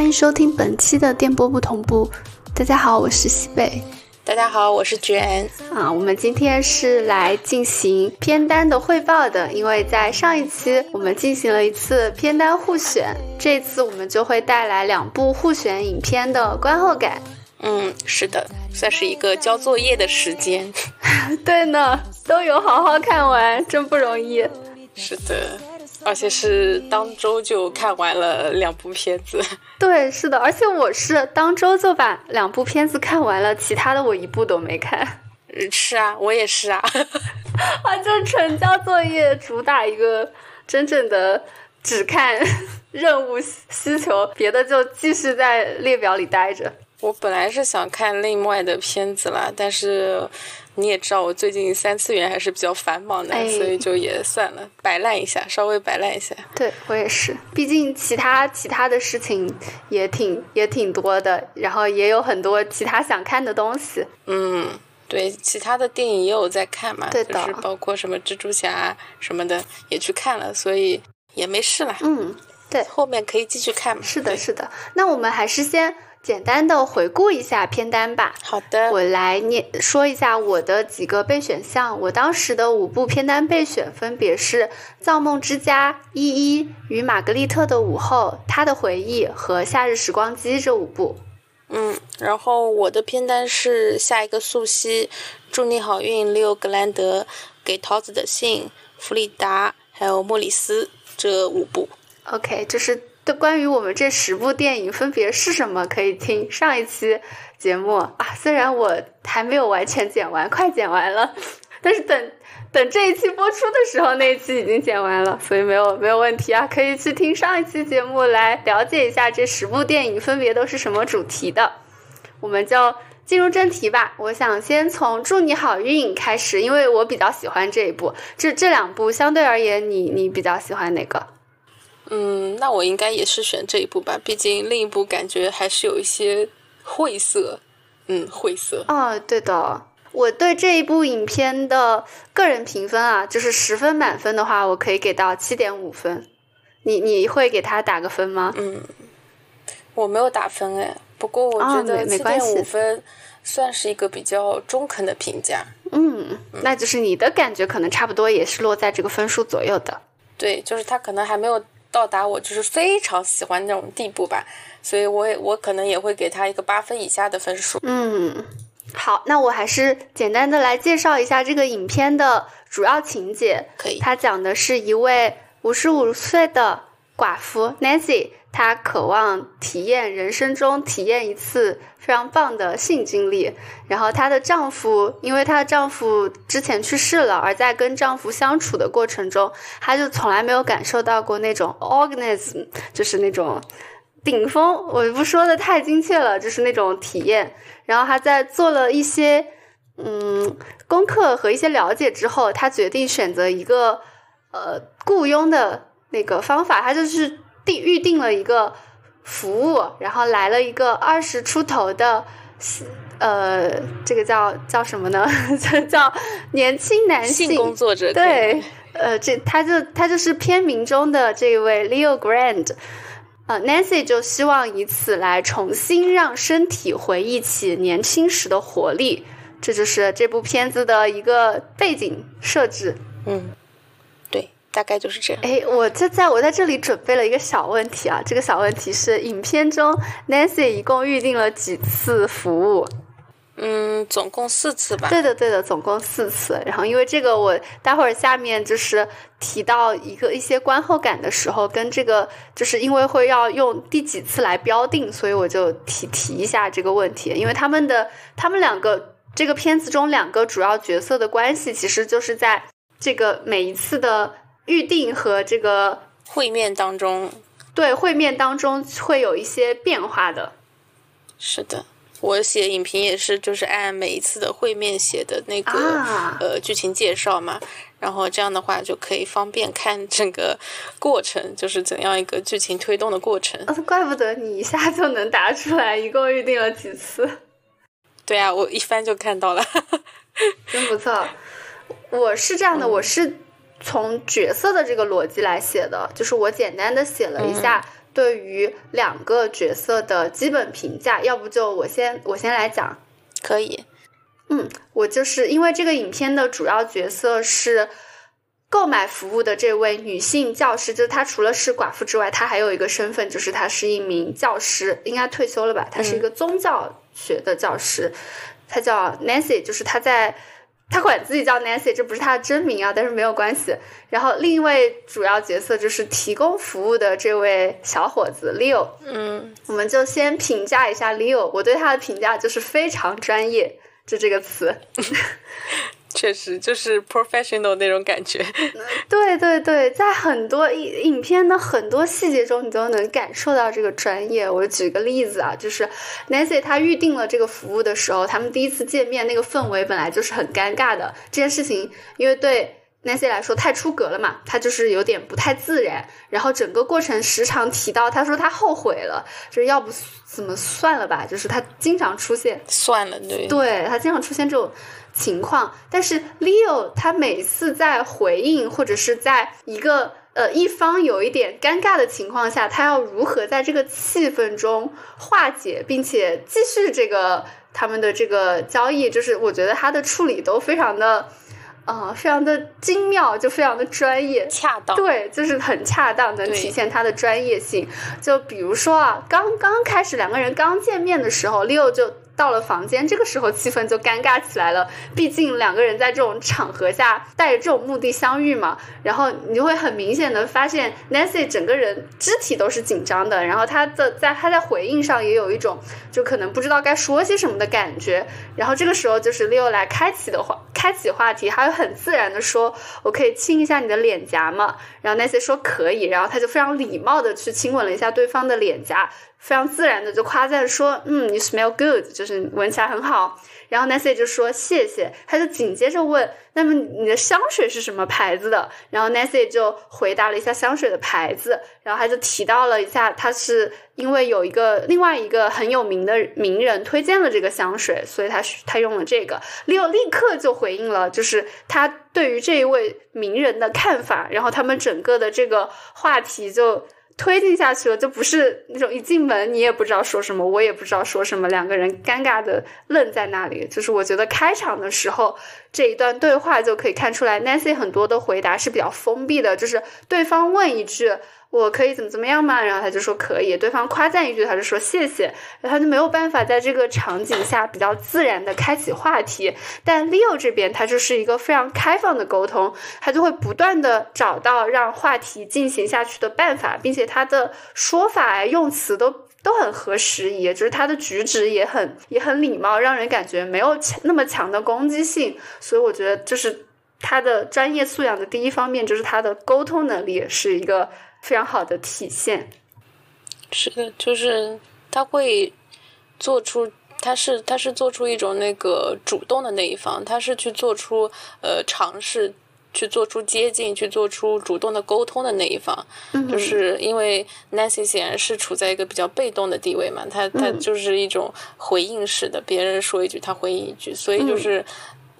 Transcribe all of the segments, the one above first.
欢迎收听本期的电波不同步。大家好，我是西北。大家好，我是卷。啊，我们今天是来进行片单的汇报的，因为在上一期我们进行了一次片单互选，这次我们就会带来两部互选影片的观后感。嗯，是的，算是一个交作业的时间。对呢，都有好好看完，真不容易。是的。而且是当周就看完了两部片子，对，是的，而且我是当周就把两部片子看完了，其他的我一部都没看。嗯，是啊，我也是啊，啊，就成交作业，主打一个真正的只看 任务需求，别的就继续在列表里待着。我本来是想看另外的片子啦，但是。你也知道我最近三次元还是比较繁忙的，所以就也算了，摆烂一下，稍微摆烂一下。对我也是，毕竟其他其他的事情也挺也挺多的，然后也有很多其他想看的东西。嗯，对，其他的电影也有在看嘛，对的，包括什么蜘蛛侠什么的也去看了，所以也没事了。嗯，对，后面可以继续看嘛。是的，是的。那我们还是先。简单的回顾一下片单吧。好的，我来念说一下我的几个备选项。我当时的五部片单备选分别是《造梦之家》、《依依》与《玛格丽特的午后》、《他的回忆》和《夏日时光机》这五部。嗯，然后我的片单是《下一个素汐》、《祝你好运》、《利奥格兰德》、《给桃子的信》、《弗里达》还有《莫里斯》这五部。OK，这是。关于我们这十部电影分别是什么，可以听上一期节目啊。虽然我还没有完全剪完，快剪完了，但是等等这一期播出的时候，那一期已经剪完了，所以没有没有问题啊。可以去听上一期节目来了解一下这十部电影分别都是什么主题的。我们就进入正题吧。我想先从《祝你好运》开始，因为我比较喜欢这一部。这这两部相对而言，你你比较喜欢哪个？嗯，那我应该也是选这一部吧，毕竟另一部感觉还是有一些晦涩。嗯，晦涩。哦，对的，我对这一部影片的个人评分啊，就是十分满分的话，我可以给到七点五分。你你会给他打个分吗？嗯，我没有打分哎，不过我觉得七点五分算是一个比较中肯的评价。嗯，那就是你的感觉可能差不多也是落在这个分数左右的。对，就是他可能还没有。到达我就是非常喜欢那种地步吧，所以我也我可能也会给他一个八分以下的分数。嗯，好，那我还是简单的来介绍一下这个影片的主要情节。可以，它讲的是一位五十五岁的寡妇 Nancy。她渴望体验人生中体验一次非常棒的性经历，然后她的丈夫，因为她的丈夫之前去世了，而在跟丈夫相处的过程中，她就从来没有感受到过那种 organism，就是那种顶峰。我不说的太精确了，就是那种体验。然后她在做了一些嗯功课和一些了解之后，她决定选择一个呃雇佣的那个方法，她就是。定预定了一个服务，然后来了一个二十出头的，呃，这个叫叫什么呢？叫年轻男性工作者。对，呃，这他就他就是片名中的这位 Leo Grand，呃，Nancy 就希望以此来重新让身体回忆起年轻时的活力，这就是这部片子的一个背景设置。嗯。大概就是这样。哎，我这在我在这里准备了一个小问题啊，这个小问题是：影片中 Nancy 一共预定了几次服务？嗯，总共四次吧。对的，对的，总共四次。然后因为这个，我待会儿下面就是提到一个一些观后感的时候，跟这个就是因为会要用第几次来标定，所以我就提提一下这个问题。因为他们的他们两个这个片子中两个主要角色的关系，其实就是在这个每一次的。预定和这个会面当中，对会面当中会有一些变化的。是的，我写影评也是，就是按每一次的会面写的那个呃剧情介绍嘛，然后这样的话就可以方便看整个过程，就是怎样一个剧情推动的过程。怪不得你一下就能答出来，一共预定了几次？对啊，我一翻就看到了，真不错。我是这样的，我是。从角色的这个逻辑来写的，就是我简单的写了一下对于两个角色的基本评价，要不就我先我先来讲，可以。嗯，我就是因为这个影片的主要角色是购买服务的这位女性教师，就是她除了是寡妇之外，她还有一个身份，就是她是一名教师，应该退休了吧？她是一个宗教学的教师，她叫 Nancy，就是她在。他管自己叫 Nancy，这不是他的真名啊，但是没有关系。然后另一位主要角色就是提供服务的这位小伙子 Leo。嗯，我们就先评价一下 Leo。我对他的评价就是非常专业，就这个词。确实就是 professional 那种感觉，对对对，在很多影影片的很多细节中，你都能感受到这个专业。我举个例子啊，就是 Nancy 她预定了这个服务的时候，他们第一次见面那个氛围本来就是很尴尬的。这件事情因为对 Nancy 来说太出格了嘛，他就是有点不太自然。然后整个过程时常提到，他说他后悔了，就是要不怎么算了吧，就是他经常出现算了，对，对她经常出现这种。情况，但是 Leo 他每次在回应或者是在一个呃一方有一点尴尬的情况下，他要如何在这个气氛中化解，并且继续这个他们的这个交易，就是我觉得他的处理都非常的啊，非常的精妙，就非常的专业，恰当，对，就是很恰当，能体现他的专业性。就比如说啊，刚刚开始两个人刚见面的时候，Leo 就。到了房间，这个时候气氛就尴尬起来了。毕竟两个人在这种场合下带着这种目的相遇嘛，然后你就会很明显的发现，Nancy 整个人肢体都是紧张的，然后他的在他在回应上也有一种就可能不知道该说些什么的感觉。然后这个时候就是 Leo 来开启的话，开启话题，他会很自然的说：“我可以亲一下你的脸颊吗？”然后 Nancy 说可以，然后他就非常礼貌的去亲吻了一下对方的脸颊。非常自然的就夸赞说，嗯，你 smell good，就是闻起来很好。然后 Nancy 就说谢谢，他就紧接着问，那么你的香水是什么牌子的？然后 Nancy 就回答了一下香水的牌子，然后他就提到了一下，他是因为有一个另外一个很有名的名人推荐了这个香水，所以他他用了这个。Leo 立刻就回应了，就是他对于这一位名人的看法，然后他们整个的这个话题就。推进下去了，就不是那种一进门你也不知道说什么，我也不知道说什么，两个人尴尬的愣在那里。就是我觉得开场的时候这一段对话就可以看出来，Nancy 很多的回答是比较封闭的，就是对方问一句。我可以怎么怎么样吗？然后他就说可以。对方夸赞一句，他就说谢谢。然后他就没有办法在这个场景下比较自然的开启话题。但 Leo 这边他就是一个非常开放的沟通，他就会不断的找到让话题进行下去的办法，并且他的说法用词都都很合时宜，就是他的举止也很也很礼貌，让人感觉没有那么强的攻击性。所以我觉得就是他的专业素养的第一方面，就是他的沟通能力是一个。非常好的体现，是的，就是他会做出，他是他是做出一种那个主动的那一方，他是去做出呃尝试，去做出接近，去做出主动的沟通的那一方。就是因为 Nancy 显然是处在一个比较被动的地位嘛，他他就是一种回应式的，别人说一句他回应一句，所以就是。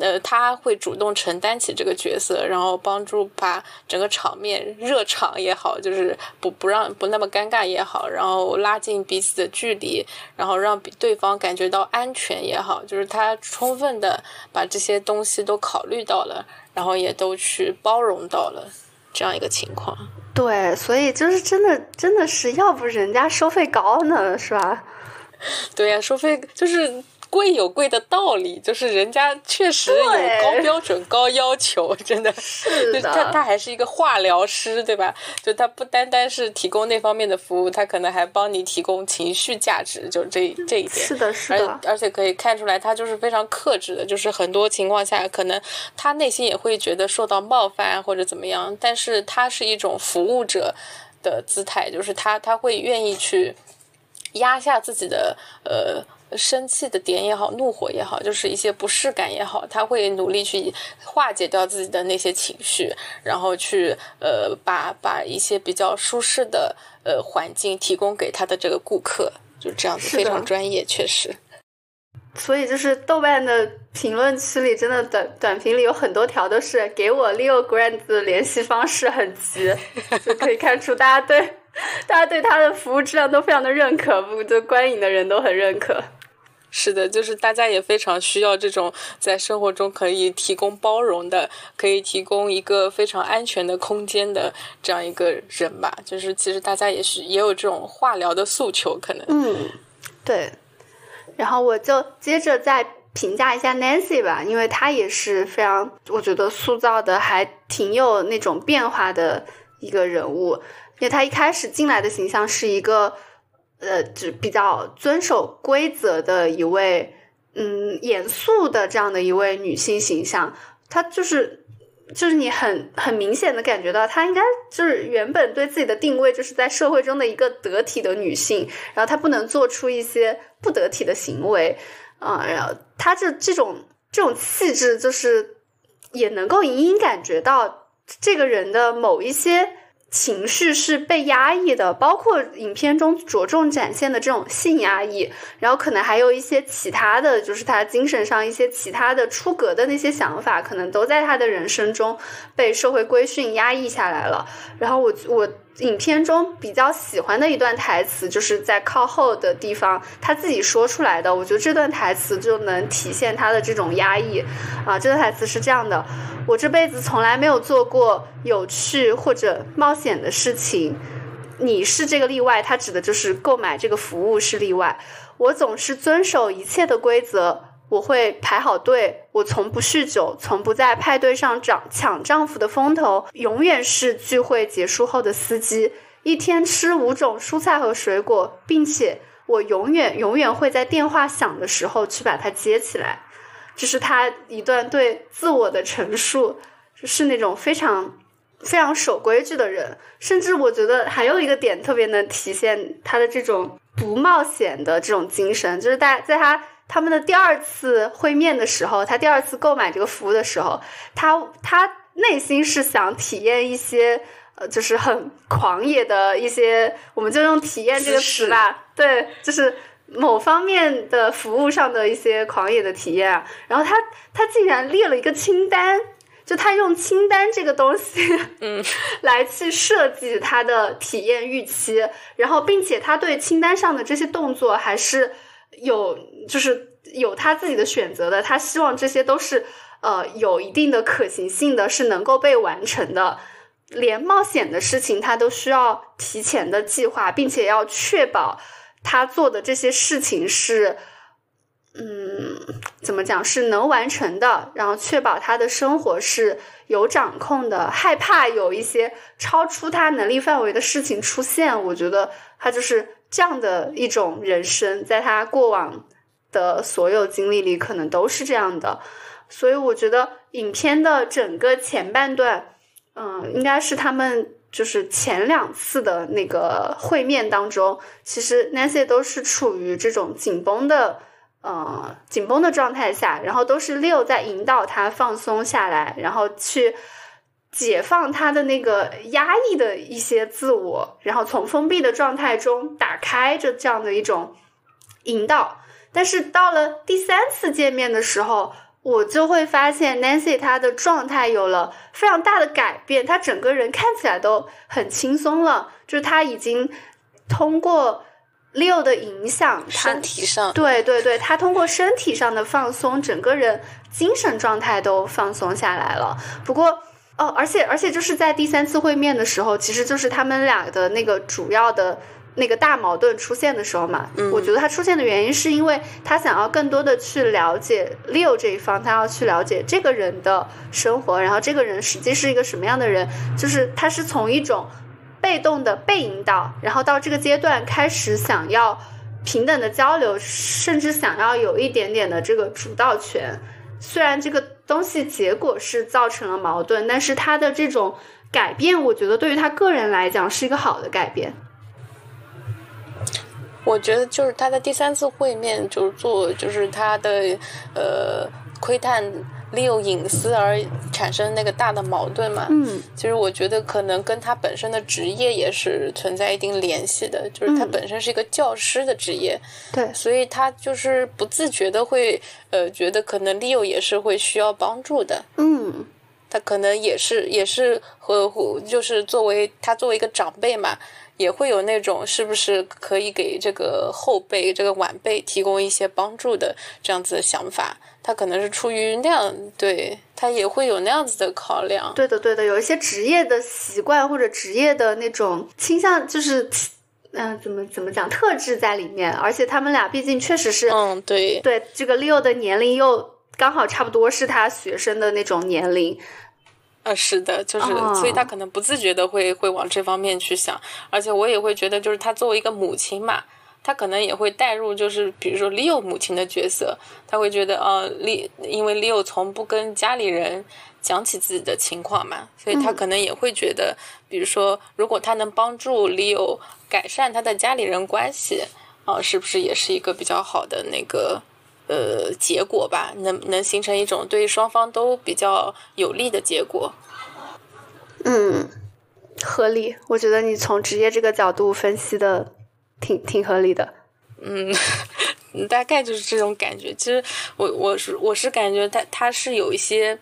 呃，他会主动承担起这个角色，然后帮助把整个场面热场也好，就是不不让不那么尴尬也好，然后拉近彼此的距离，然后让对方感觉到安全也好，就是他充分的把这些东西都考虑到了，然后也都去包容到了这样一个情况。对，所以就是真的，真的是要不人家收费高呢，是吧？对呀，收费就是。贵有贵的道理，就是人家确实有高标准、高要求，真的是的。他他还是一个化疗师，对吧？就他不单单是提供那方面的服务，他可能还帮你提供情绪价值，就这这一点。是的，是的。而且可以看出来，他就是非常克制的，就是很多情况下，可能他内心也会觉得受到冒犯或者怎么样，但是他是一种服务者的姿态，就是他他会愿意去压下自己的呃。生气的点也好，怒火也好，就是一些不适感也好，他会努力去化解掉自己的那些情绪，然后去呃把把一些比较舒适的呃环境提供给他的这个顾客，就这样子非常专业，确实。所以就是豆瓣的评论区里，真的短短评里有很多条都是给我 Leo Grant 的联系方式很急，就可以看出大家对大家对他的服务质量都非常的认可，不就观影的人都很认可。是的，就是大家也非常需要这种在生活中可以提供包容的，可以提供一个非常安全的空间的这样一个人吧。就是其实大家也是也有这种化疗的诉求，可能。嗯，对。然后我就接着再评价一下 Nancy 吧，因为她也是非常，我觉得塑造的还挺有那种变化的一个人物。因为她一开始进来的形象是一个。呃，就比较遵守规则的一位，嗯，严肃的这样的一位女性形象，她就是，就是你很很明显的感觉到，她应该就是原本对自己的定位就是在社会中的一个得体的女性，然后她不能做出一些不得体的行为，啊，然后她这这种这种气质，就是也能够隐隐感觉到这个人的某一些。情绪是被压抑的，包括影片中着重展现的这种性压抑，然后可能还有一些其他的就是他精神上一些其他的出格的那些想法，可能都在他的人生中被社会规训压抑下来了。然后我我。影片中比较喜欢的一段台词，就是在靠后的地方他自己说出来的。我觉得这段台词就能体现他的这种压抑啊。这段台词是这样的：我这辈子从来没有做过有趣或者冒险的事情，你是这个例外。他指的就是购买这个服务是例外。我总是遵守一切的规则。我会排好队，我从不酗酒，从不在派对上抢抢丈夫的风头，永远是聚会结束后的司机，一天吃五种蔬菜和水果，并且我永远永远会在电话响的时候去把它接起来。这是他一段对自我的陈述，是那种非常非常守规矩的人。甚至我觉得还有一个点特别能体现他的这种不冒险的这种精神，就是在在他。他们的第二次会面的时候，他第二次购买这个服务的时候，他他内心是想体验一些呃，就是很狂野的一些，我们就用“体验”这个词吧。对，就是某方面的服务上的一些狂野的体验啊。然后他他竟然列了一个清单，就他用清单这个东西，嗯，来去设计他的体验预期，然后并且他对清单上的这些动作还是。有就是有他自己的选择的，他希望这些都是呃有一定的可行性的，是能够被完成的。连冒险的事情他都需要提前的计划，并且要确保他做的这些事情是嗯怎么讲是能完成的，然后确保他的生活是有掌控的。害怕有一些超出他能力范围的事情出现，我觉得他就是。这样的一种人生，在他过往的所有经历里，可能都是这样的。所以，我觉得影片的整个前半段，嗯，应该是他们就是前两次的那个会面当中，其实 Nancy 都是处于这种紧绷的，呃，紧绷的状态下，然后都是 Leo 在引导他放松下来，然后去。解放他的那个压抑的一些自我，然后从封闭的状态中打开着这样的一种引导。但是到了第三次见面的时候，我就会发现 Nancy 她的状态有了非常大的改变，她整个人看起来都很轻松了。就是他已经通过 Leo 的影响，身体上，对对对，他通过身体上的放松，整个人精神状态都放松下来了。不过。哦，而且而且就是在第三次会面的时候，其实就是他们俩的那个主要的那个大矛盾出现的时候嘛。嗯，我觉得他出现的原因是因为他想要更多的去了解 Leo 这一方，他要去了解这个人的生活，然后这个人实际是一个什么样的人，就是他是从一种被动的被引导，然后到这个阶段开始想要平等的交流，甚至想要有一点点的这个主导权。虽然这个东西结果是造成了矛盾，但是他的这种改变，我觉得对于他个人来讲是一个好的改变。我觉得就是他的第三次会面，就是做就是他的呃窥探。利用隐私而产生那个大的矛盾嘛？嗯，其实我觉得可能跟他本身的职业也是存在一定联系的，就是他本身是一个教师的职业，对，所以他就是不自觉的会呃觉得可能利用也是会需要帮助的，嗯，他可能也是也是和就是作为他作为一个长辈嘛。也会有那种是不是可以给这个后辈、这个晚辈提供一些帮助的这样子的想法。他可能是出于那样，对他也会有那样子的考量。对的，对的，有一些职业的习惯或者职业的那种倾向，就是嗯，怎么怎么讲特质在里面。而且他们俩毕竟确实是，嗯，对对，这个 Leo 的年龄又刚好差不多是他学生的那种年龄。呃，是的，就是，所以他可能不自觉的会会往这方面去想。而且我也会觉得，就是他作为一个母亲嘛。他可能也会带入，就是比如说 Leo 母亲的角色，他会觉得，呃，Leo 因为 Leo 从不跟家里人讲起自己的情况嘛，所以他可能也会觉得，比如说，如果他能帮助 Leo 改善他的家里人关系，啊，是不是也是一个比较好的那个呃结果吧？能能形成一种对双方都比较有利的结果？嗯，合理。我觉得你从职业这个角度分析的。挺挺合理的，嗯，大概就是这种感觉。其实我我是我是感觉他他是有一些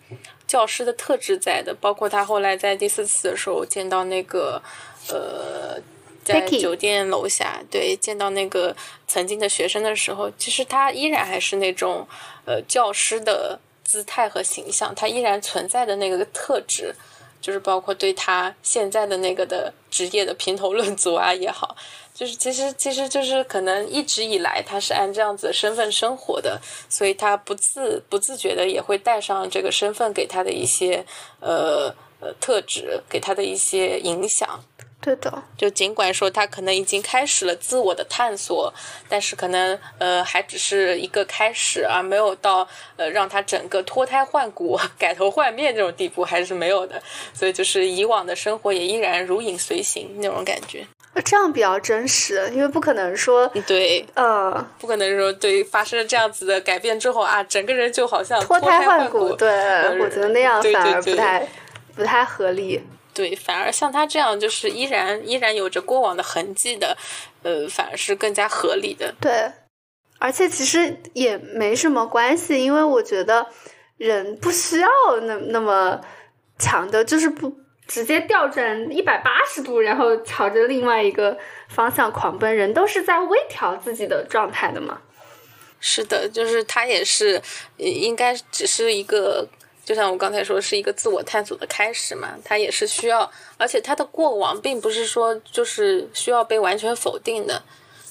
教师的特质在的，包括他后来在第四次的时候见到那个呃，在酒店楼下对见到那个曾经的学生的时候，其实他依然还是那种呃教师的姿态和形象，他依然存在的那个特质，就是包括对他现在的那个的职业的评头论足啊也好。就是其实其实就是可能一直以来他是按这样子的身份生活的，所以他不自不自觉的也会带上这个身份给他的一些呃呃特质，给他的一些影响。对的，就尽管说他可能已经开始了自我的探索，但是可能呃还只是一个开始，而没有到呃让他整个脱胎换骨、改头换面这种地步还是没有的。所以就是以往的生活也依然如影随形那种感觉。这样比较真实，因为不可能说对，呃，不可能说对发生了这样子的改变之后啊，整个人就好像脱胎换骨。对，我觉得那样反而不太不太合理。对，反而像他这样就是依然依然有着过往的痕迹的，呃，反而是更加合理的。对，而且其实也没什么关系，因为我觉得人不需要那那么强的，就是不。直接调转一百八十度，然后朝着另外一个方向狂奔，人都是在微调自己的状态的嘛。是的，就是他也是，应该只是一个，就像我刚才说，是一个自我探索的开始嘛。他也是需要，而且他的过往并不是说就是需要被完全否定的，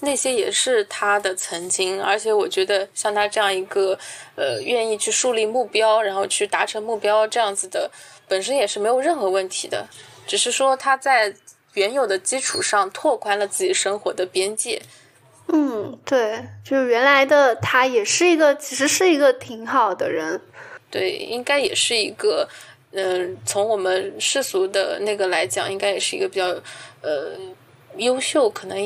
那些也是他的曾经。而且我觉得像他这样一个，呃，愿意去树立目标，然后去达成目标这样子的。本身也是没有任何问题的，只是说他在原有的基础上拓宽了自己生活的边界。嗯，对，就是原来的他也是一个，其实是一个挺好的人。对，应该也是一个，嗯，从我们世俗的那个来讲，应该也是一个比较，呃，优秀，可能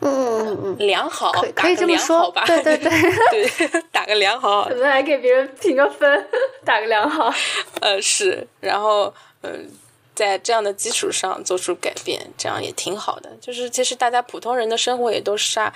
嗯嗯嗯良好，可以这么说吧？对对 对 对，打个良好，可能还给别人评个分，打个良好。呃，是，然后嗯，在这样的基础上做出改变，这样也挺好的。就是其实大家普通人的生活也都是啊，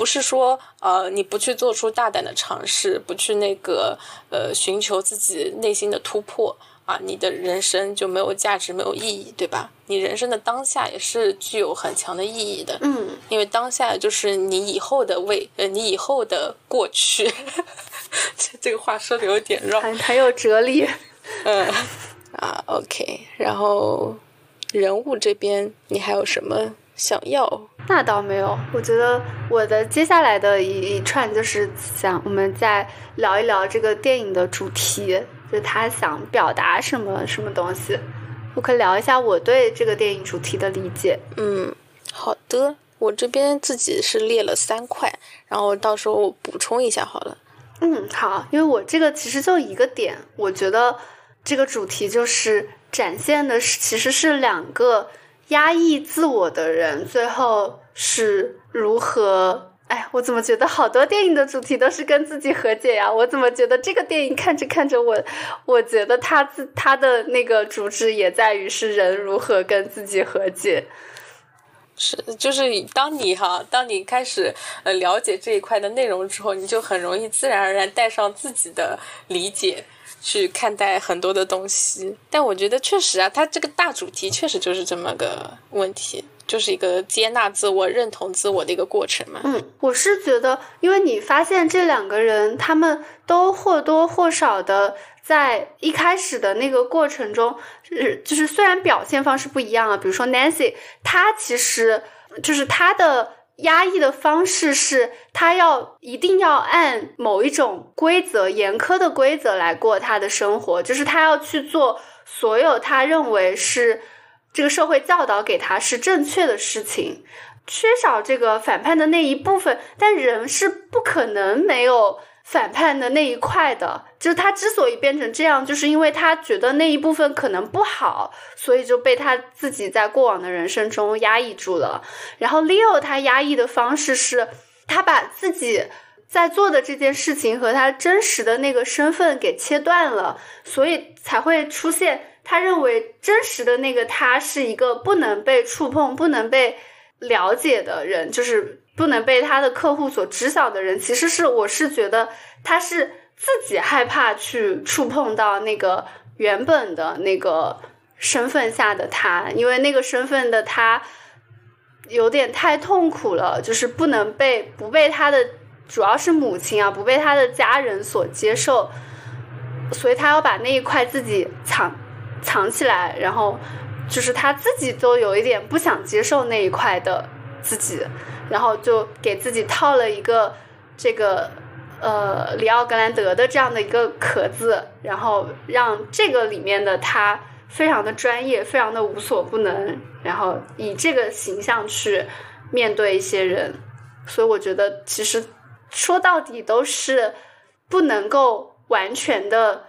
不是说呃你不去做出大胆的尝试，不去那个呃寻求自己内心的突破。啊，你的人生就没有价值，没有意义，对吧？你人生的当下也是具有很强的意义的，嗯，因为当下就是你以后的未，呃，你以后的过去。这 这个话说的有点绕，很很有哲理。嗯，啊，OK，然后人物这边你还有什么想要？那倒没有，我觉得我的接下来的一一串就是想我们再聊一聊这个电影的主题。就他想表达什么什么东西，我可以聊一下我对这个电影主题的理解。嗯，好的，我这边自己是列了三块，然后到时候我补充一下好了。嗯，好，因为我这个其实就一个点，我觉得这个主题就是展现的是其实是两个压抑自我的人最后是如何。哎，我怎么觉得好多电影的主题都是跟自己和解呀？我怎么觉得这个电影看着看着，我我觉得他自他的那个主旨也在于是人如何跟自己和解。是，就是当你哈，当你开始呃了解这一块的内容之后，你就很容易自然而然带上自己的理解去看待很多的东西。但我觉得确实啊，它这个大主题确实就是这么个问题。就是一个接纳自我、认同自我的一个过程嘛。嗯，我是觉得，因为你发现这两个人，他们都或多或少的在一开始的那个过程中，是就是虽然表现方式不一样啊，比如说 Nancy，她其实就是她的压抑的方式是，他要一定要按某一种规则、严苛的规则来过他的生活，就是他要去做所有他认为是。这个社会教导给他是正确的事情，缺少这个反叛的那一部分，但人是不可能没有反叛的那一块的。就是他之所以变成这样，就是因为他觉得那一部分可能不好，所以就被他自己在过往的人生中压抑住了。然后 Leo 他压抑的方式是，他把自己在做的这件事情和他真实的那个身份给切断了，所以才会出现。他认为真实的那个他是一个不能被触碰、不能被了解的人，就是不能被他的客户所知晓的人。其实是我是觉得他是自己害怕去触碰到那个原本的那个身份下的他，因为那个身份的他有点太痛苦了，就是不能被不被他的主要是母亲啊，不被他的家人所接受，所以他要把那一块自己藏。藏起来，然后就是他自己都有一点不想接受那一块的自己，然后就给自己套了一个这个呃里奥格兰德的这样的一个壳子，然后让这个里面的他非常的专业，非常的无所不能，然后以这个形象去面对一些人，所以我觉得其实说到底都是不能够完全的。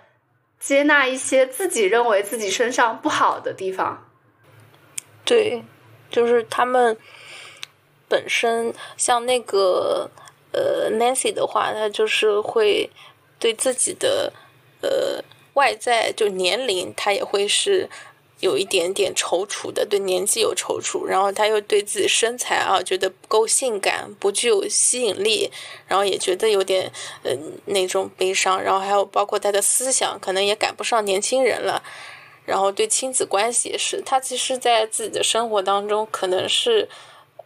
接纳一些自己认为自己身上不好的地方，对，就是他们本身像那个呃 Nancy 的话，她就是会对自己的呃外在就年龄，她也会是。有一点点踌躇的，对年纪有踌躇，然后她又对自己身材啊觉得不够性感，不具有吸引力，然后也觉得有点嗯那种悲伤，然后还有包括她的思想可能也赶不上年轻人了，然后对亲子关系也是，他其实，在自己的生活当中可能是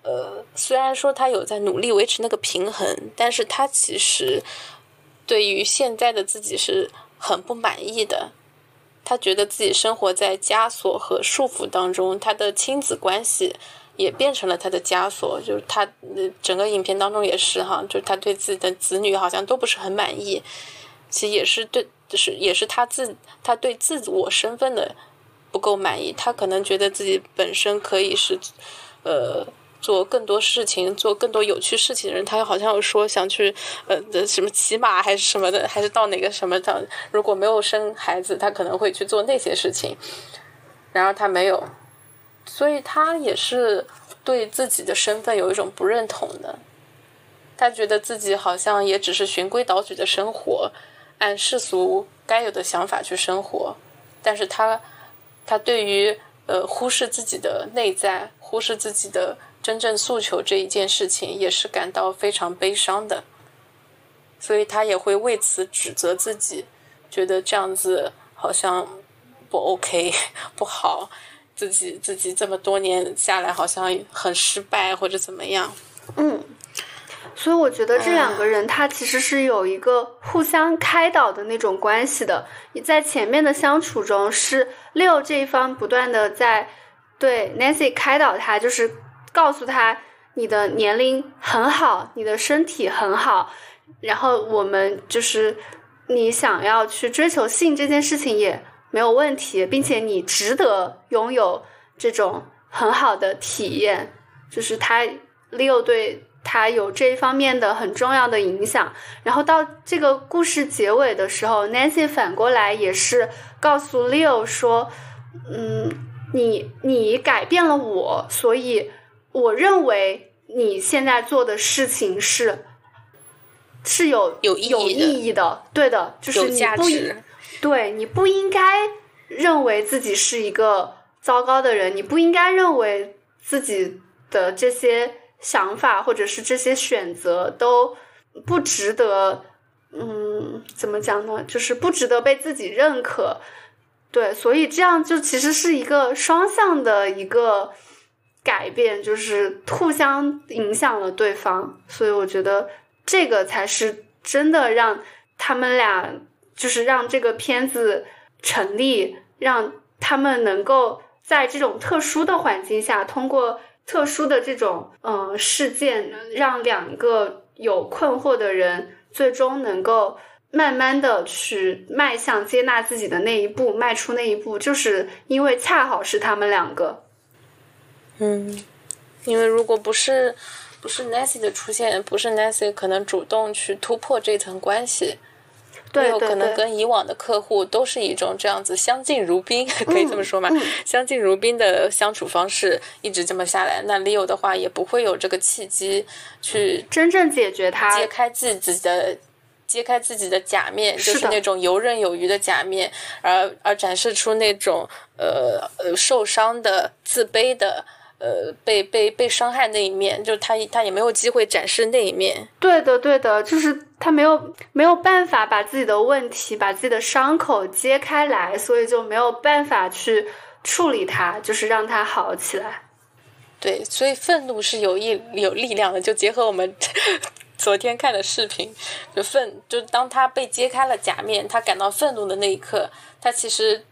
呃虽然说他有在努力维持那个平衡，但是他其实对于现在的自己是很不满意的。他觉得自己生活在枷锁和束缚当中，他的亲子关系也变成了他的枷锁。就是他整个影片当中也是哈，就是他对自己的子女好像都不是很满意，其实也是对，就是也是他自他对自我身份的不够满意。他可能觉得自己本身可以是，呃。做更多事情，做更多有趣事情的人，他好像有说想去呃什么骑马还是什么的，还是到哪个什么的。如果没有生孩子，他可能会去做那些事情。然而他没有，所以他也是对自己的身份有一种不认同的。他觉得自己好像也只是循规蹈矩的生活，按世俗该有的想法去生活。但是他他对于呃忽视自己的内在，忽视自己的。真正诉求这一件事情，也是感到非常悲伤的，所以他也会为此指责自己，觉得这样子好像不 OK 不好，自己自己这么多年下来好像很失败或者怎么样。嗯，所以我觉得这两个人他其实是有一个互相开导的那种关系的。你在前面的相处中，是六这一方不断的在对 Nancy 开导他，就是。告诉他你的年龄很好，你的身体很好，然后我们就是你想要去追求性这件事情也没有问题，并且你值得拥有这种很好的体验。就是他 Leo 对他有这一方面的很重要的影响。然后到这个故事结尾的时候，Nancy 反过来也是告诉 Leo 说：“嗯，你你改变了我，所以。”我认为你现在做的事情是是有有有意义的，对的，就是你不应对你不应该认为自己是一个糟糕的人，你不应该认为自己的这些想法或者是这些选择都不值得，嗯，怎么讲呢？就是不值得被自己认可，对，所以这样就其实是一个双向的一个。改变，就是互相影响了对方，所以我觉得这个才是真的让他们俩，就是让这个片子成立，让他们能够在这种特殊的环境下，通过特殊的这种嗯事件，让两个有困惑的人最终能够慢慢的去迈向接纳自己的那一步，迈出那一步，就是因为恰好是他们两个。嗯，因为如果不是不是 Nancy 的出现，不是 Nancy 可能主动去突破这层关系，对有可能跟以往的客户都是一种这样子相敬如宾，可以这么说嘛？相敬如宾的相处方式一直这么下来，那 Leo 的话也不会有这个契机去真正解决他，揭开自己的揭开自己的假面，就是那种游刃有余的假面，而而展示出那种呃呃受伤的、自卑的。呃，被被被伤害那一面，就是他他也没有机会展示那一面。对的，对的，就是他没有没有办法把自己的问题、把自己的伤口揭开来，所以就没有办法去处理它，就是让它好起来。对，所以愤怒是有意有力量的。就结合我们 昨天看的视频，就愤，就当他被揭开了假面，他感到愤怒的那一刻，他其实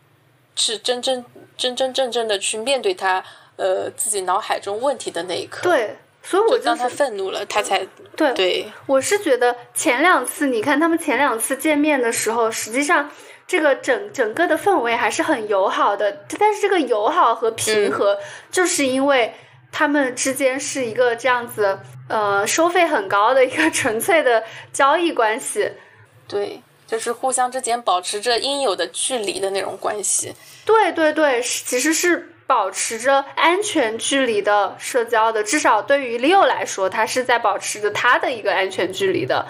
是真真真真正正的去面对他。呃，自己脑海中问题的那一刻，对，所以我当他愤怒了，他才对对。我是觉得前两次，你看他们前两次见面的时候，实际上这个整整个的氛围还是很友好的。但是这个友好和平和，就是因为他们之间是一个这样子，呃，收费很高的一个纯粹的交易关系。对，就是互相之间保持着应有的距离的那种关系。对对对，其实是。保持着安全距离的社交的，至少对于 Leo 来说，他是在保持着他的一个安全距离的。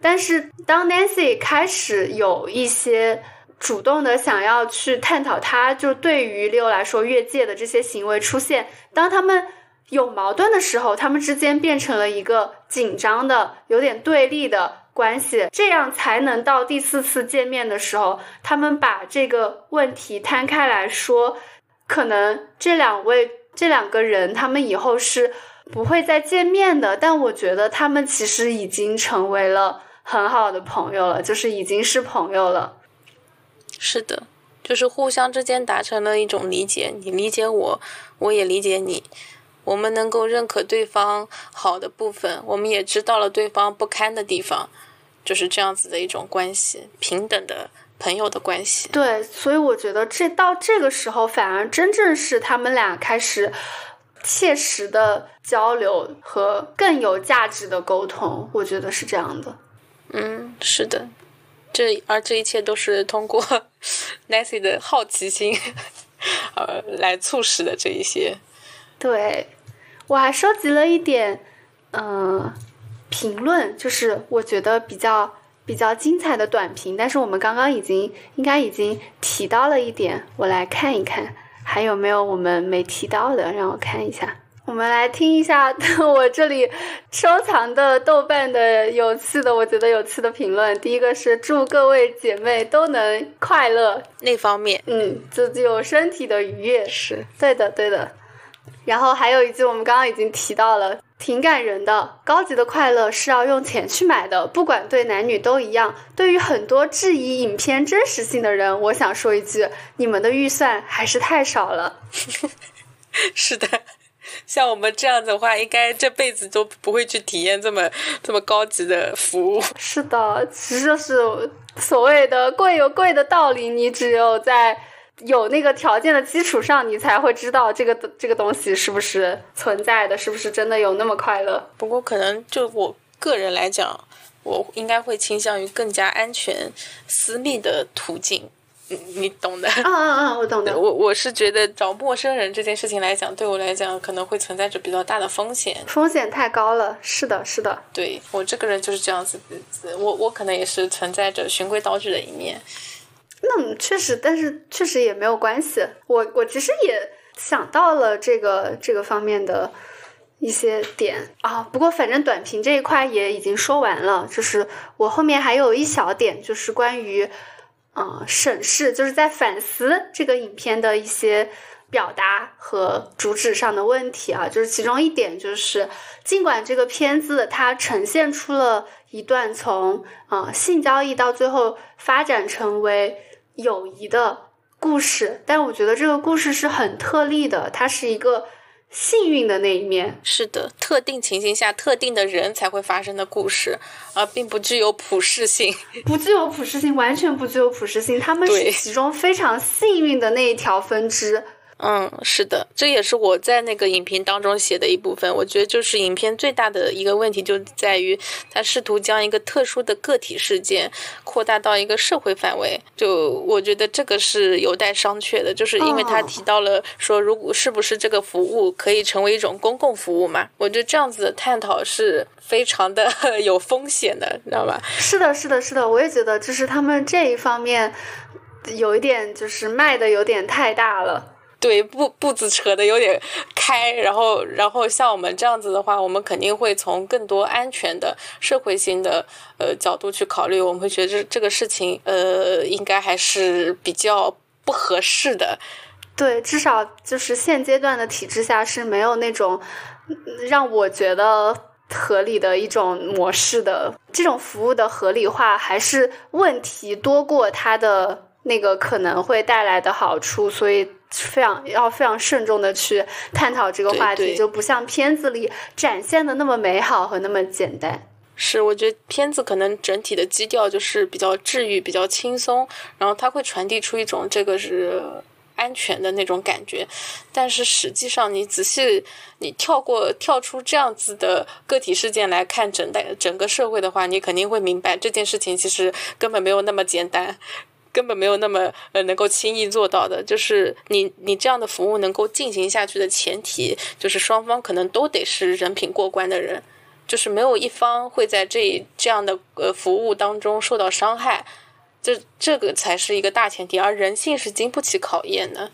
但是当 Nancy 开始有一些主动的想要去探讨，他就对于 Leo 来说越界的这些行为出现，当他们有矛盾的时候，他们之间变成了一个紧张的、有点对立的关系，这样才能到第四次见面的时候，他们把这个问题摊开来说。可能这两位这两个人，他们以后是不会再见面的。但我觉得他们其实已经成为了很好的朋友了，就是已经是朋友了。是的，就是互相之间达成了一种理解，你理解我，我也理解你。我们能够认可对方好的部分，我们也知道了对方不堪的地方，就是这样子的一种关系，平等的。朋友的关系，对，所以我觉得这到这个时候，反而真正是他们俩开始切实的交流和更有价值的沟通，我觉得是这样的。嗯，是的，这而这一切都是通过 Nancy 的好奇心，呃，来促使的这一些。对，我还收集了一点，嗯，评论，就是我觉得比较。比较精彩的短评，但是我们刚刚已经应该已经提到了一点，我来看一看还有没有我们没提到的，让我看一下。我们来听一下 我这里收藏的豆瓣的有趣的，我觉得有趣的评论。第一个是祝各位姐妹都能快乐，那方面，嗯，自有身体的愉悦，是对的，对的。然后还有一句，我们刚刚已经提到了。挺感人的，高级的快乐是要用钱去买的，不管对男女都一样。对于很多质疑影片真实性的人，我想说一句：你们的预算还是太少了。是的，像我们这样子的话，应该这辈子都不会去体验这么这么高级的服务。是的，其实就是所谓的贵有贵的道理，你只有在。有那个条件的基础上，你才会知道这个这个东西是不是存在的，是不是真的有那么快乐。不过，可能就我个人来讲，我应该会倾向于更加安全、私密的途径。你你懂的。啊啊啊！我懂的。我我是觉得找陌生人这件事情来讲，对我来讲可能会存在着比较大的风险。风险太高了。是的，是的。对我这个人就是这样子，我我可能也是存在着循规蹈矩的一面。那确实，但是确实也没有关系。我我其实也想到了这个这个方面的一些点啊。不过反正短评这一块也已经说完了。就是我后面还有一小点，就是关于啊审视，就是在反思这个影片的一些表达和主旨上的问题啊，就是其中一点就是，尽管这个片子它呈现出了一段从啊性交易到最后发展成为友谊的故事，但我觉得这个故事是很特例的，它是一个。幸运的那一面是的，特定情形下特定的人才会发生的故事，而并不具有普适性，不具有普适性，完全不具有普适性。他们是其中非常幸运的那一条分支。嗯，是的，这也是我在那个影评当中写的一部分。我觉得就是影片最大的一个问题就在于，他试图将一个特殊的个体事件扩大到一个社会范围。就我觉得这个是有待商榷的，就是因为他提到了说，如果是不是这个服务可以成为一种公共服务嘛？我觉得这样子的探讨是非常的 有风险的，你知道吧？是的，是的，是的，我也觉得，就是他们这一方面有一点，就是卖的有点太大了。对步步子扯的有点开，然后然后像我们这样子的话，我们肯定会从更多安全的社会性的呃角度去考虑，我们会觉得这这个事情呃应该还是比较不合适的。对，至少就是现阶段的体制下是没有那种让我觉得合理的一种模式的，这种服务的合理化还是问题多过它的那个可能会带来的好处，所以。非常要非常慎重的去探讨这个话题，就不像片子里展现的那么美好和那么简单。是，我觉得片子可能整体的基调就是比较治愈、比较轻松，然后它会传递出一种这个是安全的那种感觉。但是实际上，你仔细你跳过跳出这样子的个体事件来看整代整个社会的话，你肯定会明白这件事情其实根本没有那么简单。根本没有那么呃能够轻易做到的，就是你你这样的服务能够进行下去的前提，就是双方可能都得是人品过关的人，就是没有一方会在这这样的呃服务当中受到伤害，这这个才是一个大前提，而人性是经不起考验的。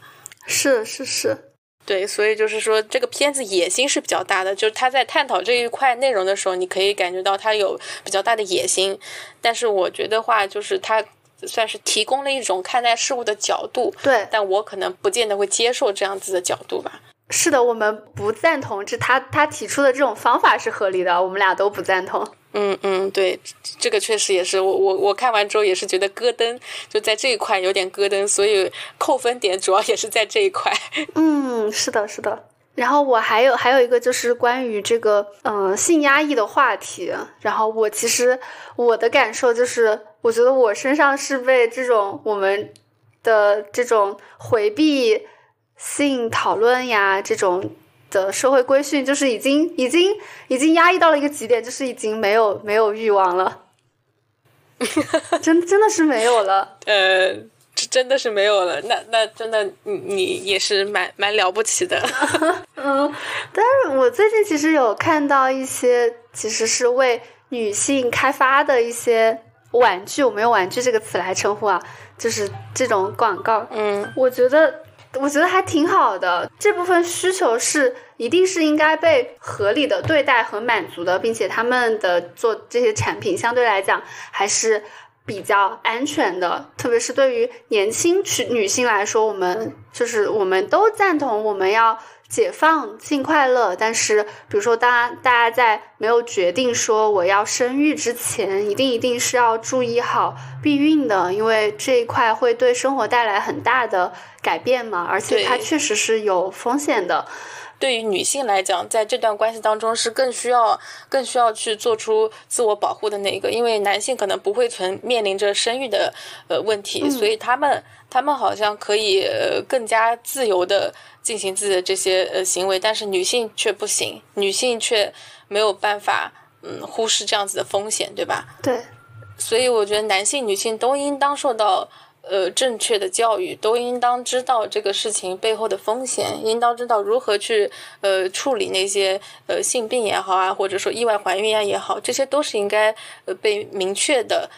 是是是，对，所以就是说这个片子野心是比较大的，就是他在探讨这一块内容的时候，你可以感觉到他有比较大的野心，但是我觉得话就是他。算是提供了一种看待事物的角度，对，但我可能不见得会接受这样子的角度吧。是的，我们不赞同这他他提出的这种方法是合理的，我们俩都不赞同。嗯嗯，对，这个确实也是我我我看完之后也是觉得咯噔，就在这一块有点咯噔，所以扣分点主要也是在这一块。嗯，是的，是的。然后我还有还有一个就是关于这个嗯性压抑的话题，然后我其实我的感受就是。我觉得我身上是被这种我们的这种回避性讨论呀，这种的社会规训，就是已经已经已经压抑到了一个极点，就是已经没有没有欲望了，真真的是没有了。呃，真的是没有了。那那真的你你也是蛮蛮了不起的。嗯，但是我最近其实有看到一些其实是为女性开发的一些。玩具，我们用“玩具”这个词来称呼啊，就是这种广告。嗯，我觉得，我觉得还挺好的。这部分需求是一定是应该被合理的对待和满足的，并且他们的做这些产品相对来讲还是比较安全的。特别是对于年轻女女性来说，我们就是我们都赞同我们要。解放性快乐，但是比如说，大家大家在没有决定说我要生育之前，一定一定是要注意好避孕的，因为这一块会对生活带来很大的改变嘛，而且它确实是有风险的。对于女性来讲，在这段关系当中是更需要、更需要去做出自我保护的那一个，因为男性可能不会存面临着生育的呃问题，所以他们他们好像可以呃更加自由的进行自己的这些呃行为，但是女性却不行，女性却没有办法嗯忽视这样子的风险，对吧？对，所以我觉得男性、女性都应当受到。呃，正确的教育都应当知道这个事情背后的风险，应当知道如何去呃处理那些呃性病也好啊，或者说意外怀孕啊也好，这些都是应该呃被明确的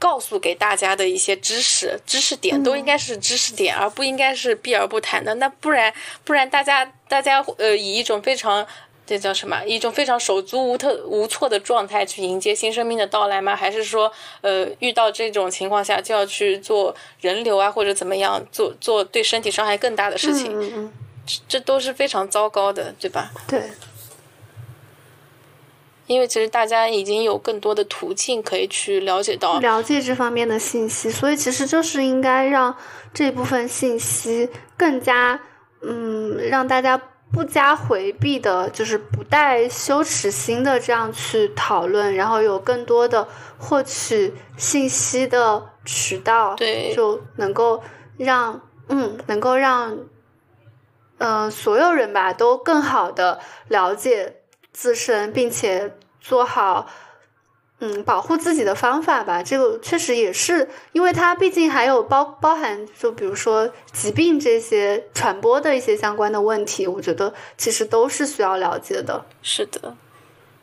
告诉给大家的一些知识，知识点都应该是知识点，而不应该是避而不谈的。那不然不然，大家大家呃以一种非常这叫什么？一种非常手足无特无措的状态去迎接新生命的到来吗？还是说，呃，遇到这种情况下就要去做人流啊，或者怎么样，做做对身体伤害更大的事情？嗯嗯，这都是非常糟糕的，对吧？对。因为其实大家已经有更多的途径可以去了解到了解这方面的信息，所以其实就是应该让这部分信息更加，嗯，让大家不加回避的，就是不带羞耻心的这样去讨论，然后有更多的获取信息的渠道，对，就能够让，嗯，能够让，嗯，所有人吧都更好的了解。自身，并且做好，嗯，保护自己的方法吧。这个确实也是，因为它毕竟还有包包含，就比如说疾病这些传播的一些相关的问题，我觉得其实都是需要了解的。是的，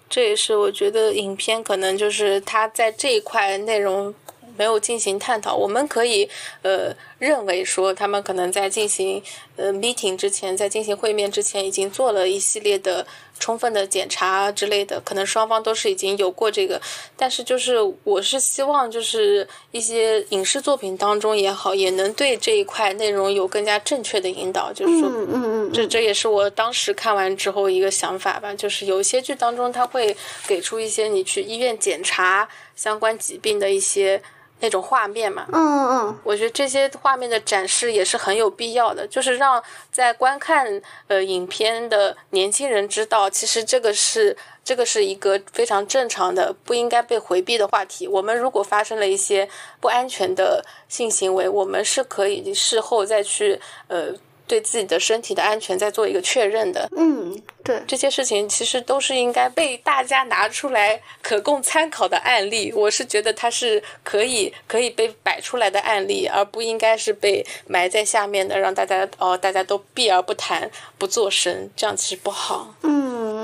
这也是我觉得影片可能就是它在这一块内容没有进行探讨。我们可以呃认为说，他们可能在进行呃 meeting 之前，在进行会面之前，已经做了一系列的。充分的检查之类的，可能双方都是已经有过这个，但是就是我是希望就是一些影视作品当中也好，也能对这一块内容有更加正确的引导，就是说，嗯嗯嗯，这这也是我当时看完之后一个想法吧，就是有一些剧当中他会给出一些你去医院检查相关疾病的一些。那种画面嘛，嗯嗯嗯，我觉得这些画面的展示也是很有必要的，就是让在观看呃影片的年轻人知道，其实这个是这个是一个非常正常的，不应该被回避的话题。我们如果发生了一些不安全的性行为，我们是可以事后再去呃。对自己的身体的安全再做一个确认的，嗯，对，这些事情其实都是应该被大家拿出来可供参考的案例。我是觉得它是可以可以被摆出来的案例，而不应该是被埋在下面的，让大家哦大家都避而不谈、不做声，这样其实不好。嗯。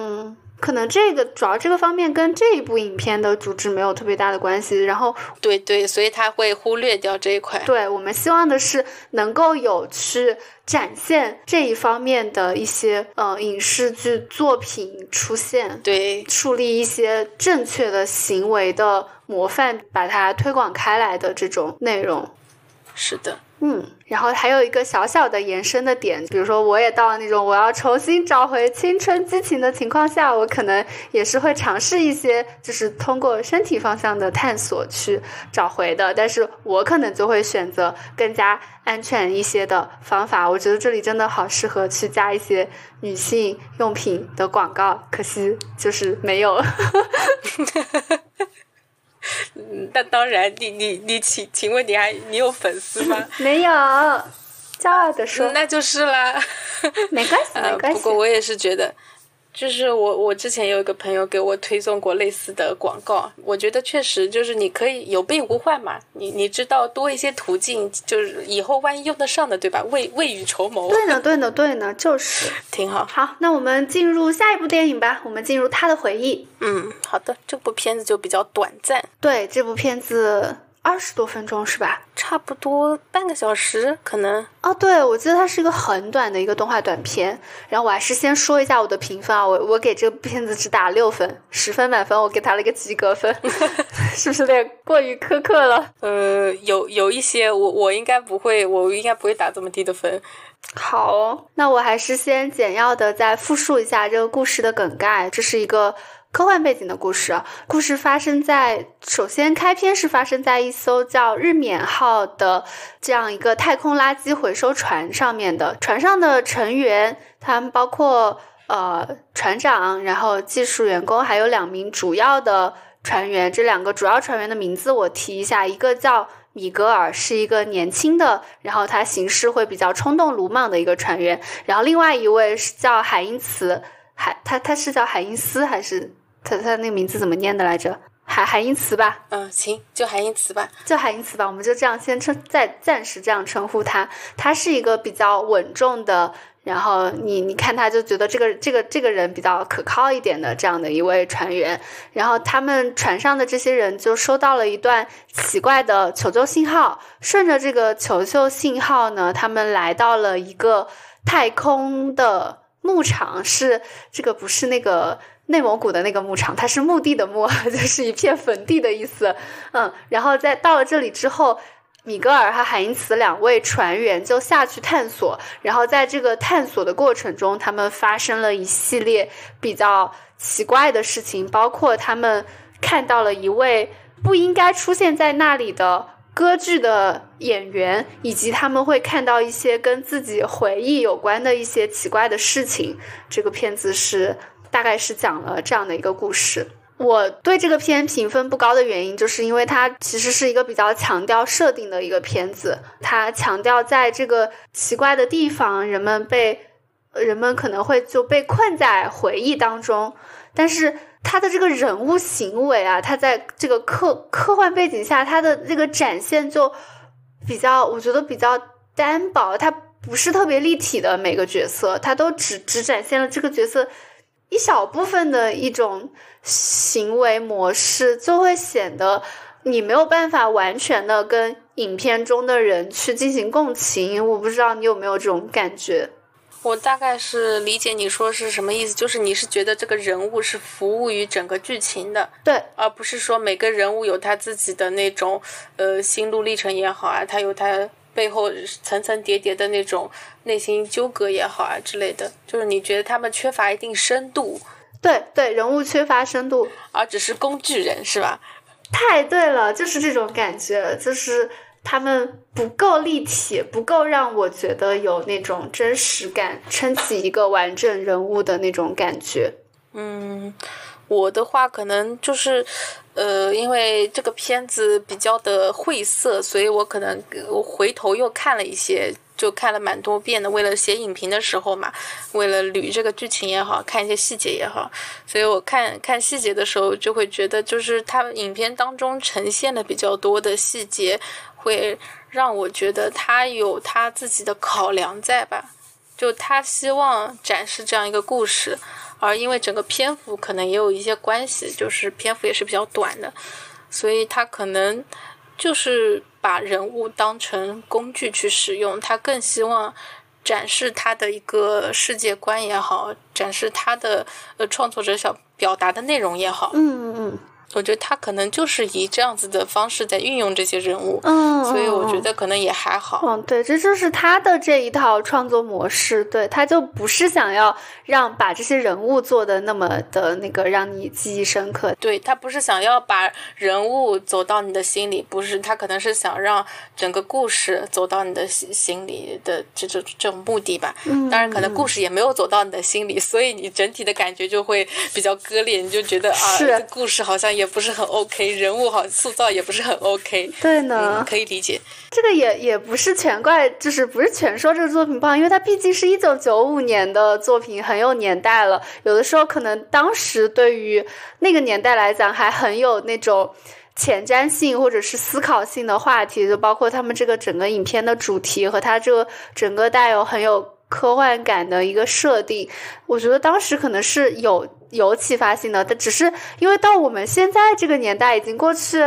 可能这个主要这个方面跟这一部影片的主旨没有特别大的关系，然后对对，所以他会忽略掉这一块。对我们希望的是能够有去展现这一方面的一些呃影视剧作品出现，对，树立一些正确的行为的模范，把它推广开来的这种内容。是的。嗯，然后还有一个小小的延伸的点，比如说我也到了那种我要重新找回青春激情的情况下，我可能也是会尝试一些，就是通过身体方向的探索去找回的。但是我可能就会选择更加安全一些的方法。我觉得这里真的好适合去加一些女性用品的广告，可惜就是没有。那当然，你你你，请请问你还你有粉丝吗？没有，骄傲的说，那就是啦，没关系，没关系。不过我也是觉得。就是我，我之前有一个朋友给我推送过类似的广告，我觉得确实就是你可以有备无患嘛，你你知道多一些途径，就是以后万一用得上的，对吧？未未雨绸缪。对呢，对呢，对呢，就是挺好。好，那我们进入下一部电影吧，我们进入他的回忆。嗯，好的，这部片子就比较短暂。对，这部片子。二十多分钟是吧？差不多半个小时，可能。哦，对，我记得它是一个很短的一个动画短片。然后我还是先说一下我的评分啊，我我给这个片子只打六分，十分满分，我给他了一个及格分，是不是有点过于苛刻了？呃，有有一些，我我应该不会，我应该不会打这么低的分。好，那我还是先简要的再复述一下这个故事的梗概，这是一个。科幻背景的故事，故事发生在首先开篇是发生在一艘叫日冕号的这样一个太空垃圾回收船上面的。船上的成员，他们包括呃船长，然后技术员工，还有两名主要的船员。这两个主要船员的名字我提一下，一个叫米格尔，是一个年轻的，然后他行事会比较冲动鲁莽的一个船员。然后另外一位是叫海因茨，海他他是叫海因斯还是？他他那个名字怎么念的来着？海海因茨吧。嗯，行，就海因茨吧，就海因茨吧。我们就这样先称，再暂时这样称呼他。他是一个比较稳重的，然后你你看他就觉得这个这个这个人比较可靠一点的这样的一位船员。然后他们船上的这些人就收到了一段奇怪的求救信号，顺着这个求救信号呢，他们来到了一个太空的。牧场是这个不是那个内蒙古的那个牧场，它是墓地的墓，就是一片坟地的意思。嗯，然后在到了这里之后。米格尔和海因茨两位船员就下去探索，然后在这个探索的过程中，他们发生了一系列比较奇怪的事情，包括他们看到了一位不应该出现在那里的歌剧的演员，以及他们会看到一些跟自己回忆有关的一些奇怪的事情。这个片子是大概是讲了这样的一个故事。我对这个片评分不高的原因，就是因为它其实是一个比较强调设定的一个片子。它强调在这个奇怪的地方，人们被人们可能会就被困在回忆当中。但是他的这个人物行为啊，他在这个科科幻背景下，他的这个展现就比较，我觉得比较单薄。他不是特别立体的每个角色，他都只只展现了这个角色。一小部分的一种行为模式，就会显得你没有办法完全的跟影片中的人去进行共情。我不知道你有没有这种感觉？我大概是理解你说是什么意思，就是你是觉得这个人物是服务于整个剧情的，对，而不是说每个人物有他自己的那种呃心路历程也好啊，他有他。背后层层叠叠的那种内心纠葛也好啊之类的，就是你觉得他们缺乏一定深度，对对，人物缺乏深度，而只是工具人是吧？太对了，就是这种感觉，就是他们不够立体，不够让我觉得有那种真实感，撑起一个完整人物的那种感觉。嗯。我的话可能就是，呃，因为这个片子比较的晦涩，所以我可能我回头又看了一些，就看了蛮多遍的。为了写影评的时候嘛，为了捋这个剧情也好看一些细节也好，所以我看看细节的时候就会觉得，就是他影片当中呈现的比较多的细节，会让我觉得他有他自己的考量在吧？就他希望展示这样一个故事。而因为整个篇幅可能也有一些关系，就是篇幅也是比较短的，所以他可能就是把人物当成工具去使用，他更希望展示他的一个世界观也好，展示他的呃创作者想表达的内容也好。嗯嗯嗯。我觉得他可能就是以这样子的方式在运用这些人物，嗯，所以我觉得可能也还好。嗯，对，这就是他的这一套创作模式，对，他就不是想要让把这些人物做的那么的那个让你记忆深刻，对他不是想要把人物走到你的心里，不是，他可能是想让整个故事走到你的心心里的这种这种目的吧。嗯，当然可能故事也没有走到你的心里，所以你整体的感觉就会比较割裂，你就觉得啊，这故事好像也。也不是很 OK，人物好塑造也不是很 OK。对呢，可以理解。这个也也不是全怪，就是不是全说这个作品不好，因为它毕竟是一九九五年的作品，很有年代了。有的时候可能当时对于那个年代来讲，还很有那种前瞻性或者是思考性的话题，就包括他们这个整个影片的主题和它这个整个带有很有科幻感的一个设定，我觉得当时可能是有。有启发性的，但只是因为到我们现在这个年代已经过去，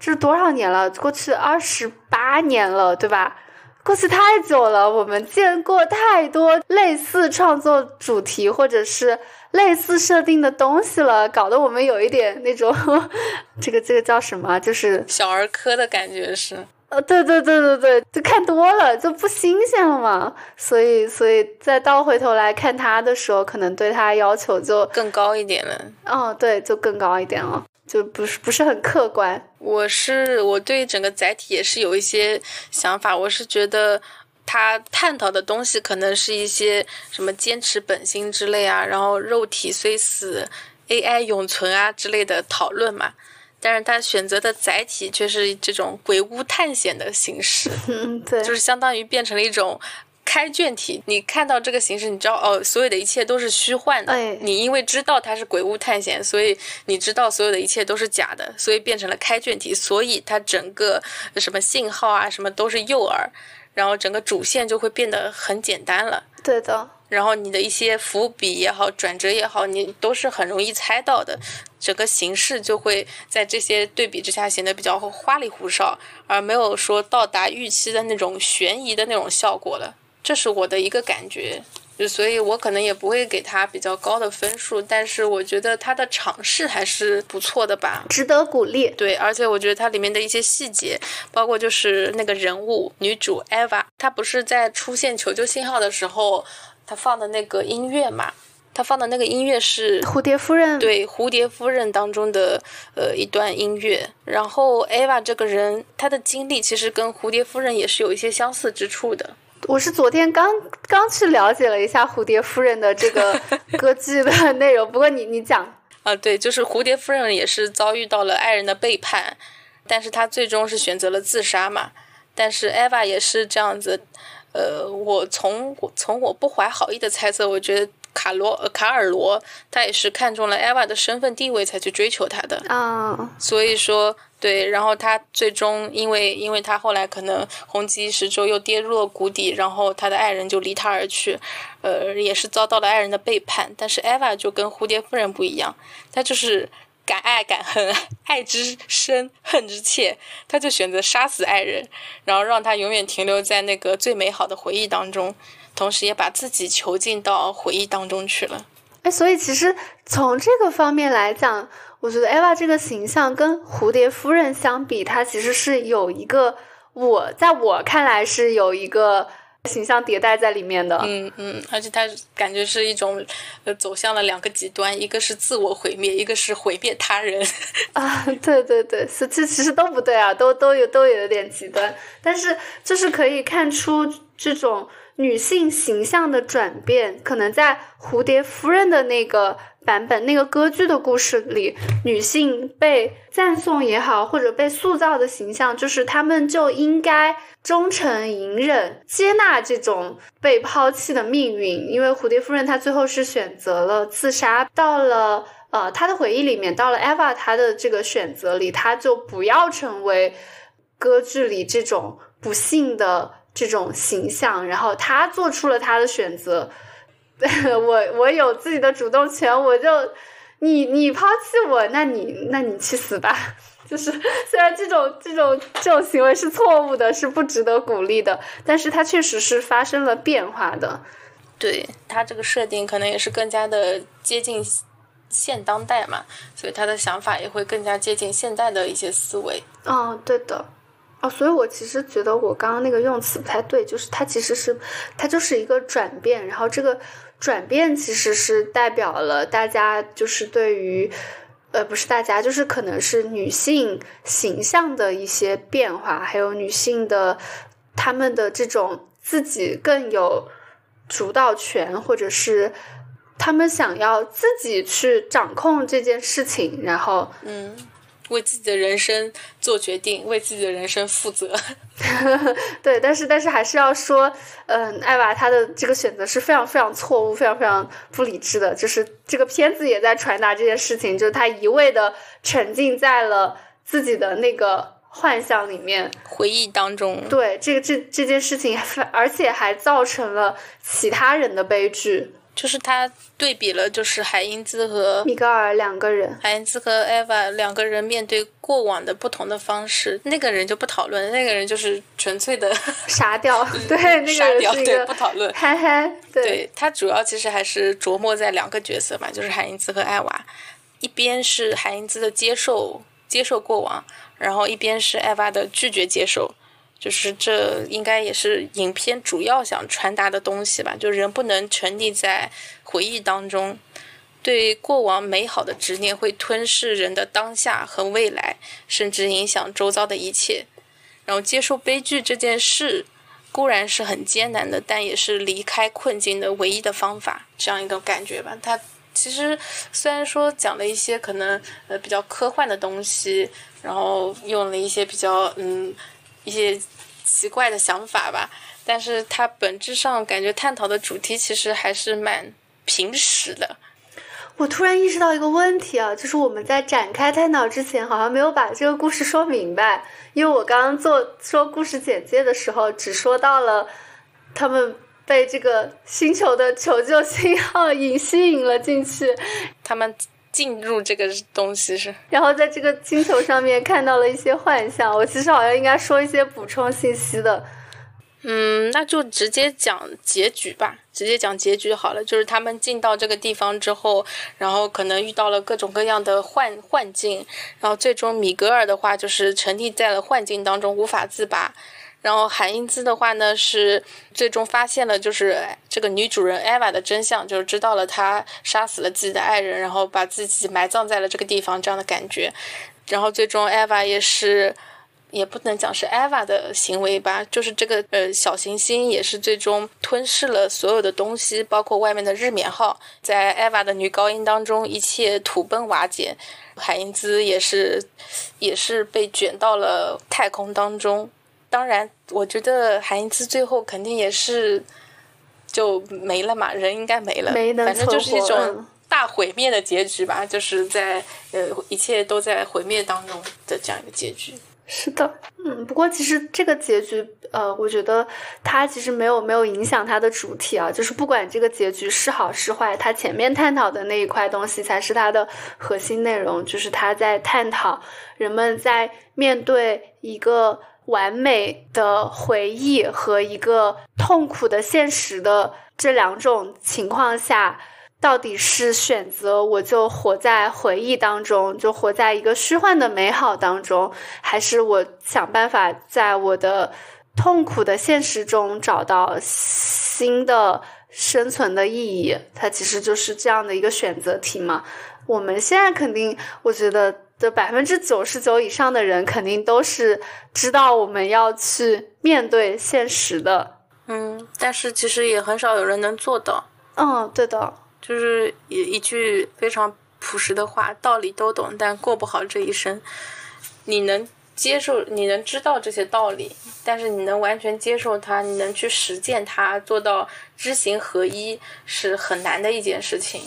这是多少年了？过去二十八年了，对吧？过去太久了，我们见过太多类似创作主题或者是类似设定的东西了，搞得我们有一点那种，这个这个叫什么？就是小儿科的感觉是。呃，对对对对对，就看多了就不新鲜了嘛，所以所以再倒回头来看他的时候，可能对他要求就更高一点了。哦，对，就更高一点了，就不是不是很客观。我是我对整个载体也是有一些想法，我是觉得他探讨的东西可能是一些什么坚持本心之类啊，然后肉体虽死，AI 永存啊之类的讨论嘛。但是它选择的载体却是这种鬼屋探险的形式，嗯，对，就是相当于变成了一种开卷体。你看到这个形式，你知道哦，所有的一切都是虚幻的。你因为知道它是鬼屋探险，所以你知道所有的一切都是假的，所以变成了开卷体。所以它整个什么信号啊，什么都是诱饵，然后整个主线就会变得很简单了。对的。然后你的一些伏笔也好，转折也好，你都是很容易猜到的。整个形式就会在这些对比之下显得比较花里胡哨，而没有说到达预期的那种悬疑的那种效果了。这是我的一个感觉。就所以我可能也不会给他比较高的分数，但是我觉得他的尝试还是不错的吧，值得鼓励。对，而且我觉得它里面的一些细节，包括就是那个人物女主 Eva，她不是在出现求救信号的时候，她放的那个音乐嘛，他放的那个音乐是蝴蝶夫人对蝴蝶夫人当中的呃一段音乐，然后 Eva 这个人她的经历其实跟蝴蝶夫人也是有一些相似之处的。我是昨天刚刚去了解了一下蝴蝶夫人的这个 歌剧的内容，不过你你讲啊，对，就是蝴蝶夫人也是遭遇到了爱人的背叛，但是她最终是选择了自杀嘛。但是 Eva 也是这样子，呃，我从从我不怀好意的猜测，我觉得。卡罗卡尔罗，他也是看中了艾娃的身份地位才去追求她的啊。所以说，对，然后他最终因为，因为他后来可能红极一时之后又跌入了谷底，然后他的爱人就离他而去，呃，也是遭到了爱人的背叛。但是艾娃就跟蝴蝶夫人不一样，她就是敢爱敢恨，爱之深，恨之切，他就选择杀死爱人，然后让他永远停留在那个最美好的回忆当中。同时也把自己囚禁到回忆当中去了。哎，所以其实从这个方面来讲，我觉得艾娃这个形象跟蝴蝶夫人相比，她其实是有一个我在我看来是有一个形象迭代在里面的。嗯嗯，而且他感觉是一种呃走向了两个极端，一个是自我毁灭，一个是毁灭他人。啊，对对对，是这其实都不对啊，都都有都有点极端，但是就是可以看出这种。女性形象的转变，可能在蝴蝶夫人的那个版本、那个歌剧的故事里，女性被赞颂也好，或者被塑造的形象，就是她们就应该忠诚、隐忍、接纳这种被抛弃的命运。因为蝴蝶夫人她最后是选择了自杀。到了呃她的回忆里面，到了 Eva 她的这个选择里，她就不要成为歌剧里这种不幸的。这种形象，然后他做出了他的选择，我 我有自己的主动权，我就你你抛弃我，那你那你去死吧！就是虽然这种这种这种行为是错误的，是不值得鼓励的，但是它确实是发生了变化的。对他这个设定，可能也是更加的接近现当代嘛，所以他的想法也会更加接近现代的一些思维。嗯，对的。哦，所以我其实觉得我刚刚那个用词不太对，就是它其实是，它就是一个转变，然后这个转变其实是代表了大家就是对于，呃，不是大家，就是可能是女性形象的一些变化，还有女性的她们的这种自己更有主导权，或者是她们想要自己去掌控这件事情，然后嗯。为自己的人生做决定，为自己的人生负责。对，但是但是还是要说，嗯，艾娃她的这个选择是非常非常错误、非常非常不理智的。就是这个片子也在传达这件事情，就是她一味的沉浸在了自己的那个幻想里面、回忆当中。对，这个这这件事情，而且还造成了其他人的悲剧。就是他对比了，就是海因兹和米格尔两个人，海因兹和艾娃两个人面对过往的不同的方式。那个人就不讨论，那个人就是纯粹的 傻屌，对，那个人是一个不讨论，嗨嗨。对他主要其实还是琢磨在两个角色嘛，就是海因兹和艾娃，一边是海因兹的接受接受过往，然后一边是艾娃的拒绝接受。就是这应该也是影片主要想传达的东西吧，就人不能沉溺在回忆当中，对过往美好的执念会吞噬人的当下和未来，甚至影响周遭的一切。然后接受悲剧这件事固然是很艰难的，但也是离开困境的唯一的方法，这样一个感觉吧。它其实虽然说讲了一些可能呃比较科幻的东西，然后用了一些比较嗯。一些奇怪的想法吧，但是它本质上感觉探讨的主题其实还是蛮平实的。我突然意识到一个问题啊，就是我们在展开探讨之前，好像没有把这个故事说明白。因为我刚刚做说故事简介的时候，只说到了他们被这个星球的求救信号 引吸引了进去，他们。进入这个东西是，然后在这个星球上面看到了一些幻象。我其实好像应该说一些补充信息的。嗯，那就直接讲结局吧，直接讲结局好了。就是他们进到这个地方之后，然后可能遇到了各种各样的幻幻境，然后最终米格尔的话就是沉溺在了幻境当中无法自拔，然后海因兹的话呢是最终发现了就是这个女主人艾娃的真相，就是知道了她杀死了自己的爱人，然后把自己埋葬在了这个地方这样的感觉，然后最终艾娃也是。也不能讲是 Eva 的行为吧，就是这个呃小行星也是最终吞噬了所有的东西，包括外面的日冕号，在 Eva 的女高音当中，一切土崩瓦解，海因兹也是也是被卷到了太空当中。当然，我觉得韩因兹最后肯定也是就没了嘛，人应该没了，反正就是一种大毁灭的结局吧，就是在呃一切都在毁灭当中的这样一个结局。是的，嗯，不过其实这个结局，呃，我觉得它其实没有没有影响它的主体啊，就是不管这个结局是好是坏，它前面探讨的那一块东西才是它的核心内容，就是他在探讨人们在面对一个完美的回忆和一个痛苦的现实的这两种情况下。到底是选择我就活在回忆当中，就活在一个虚幻的美好当中，还是我想办法在我的痛苦的现实中找到新的生存的意义？它其实就是这样的一个选择题嘛。我们现在肯定，我觉得的百分之九十九以上的人肯定都是知道我们要去面对现实的。嗯，但是其实也很少有人能做到。嗯，对的。就是一一句非常朴实的话，道理都懂，但过不好这一生。你能接受，你能知道这些道理，但是你能完全接受它，你能去实践它，做到知行合一，是很难的一件事情。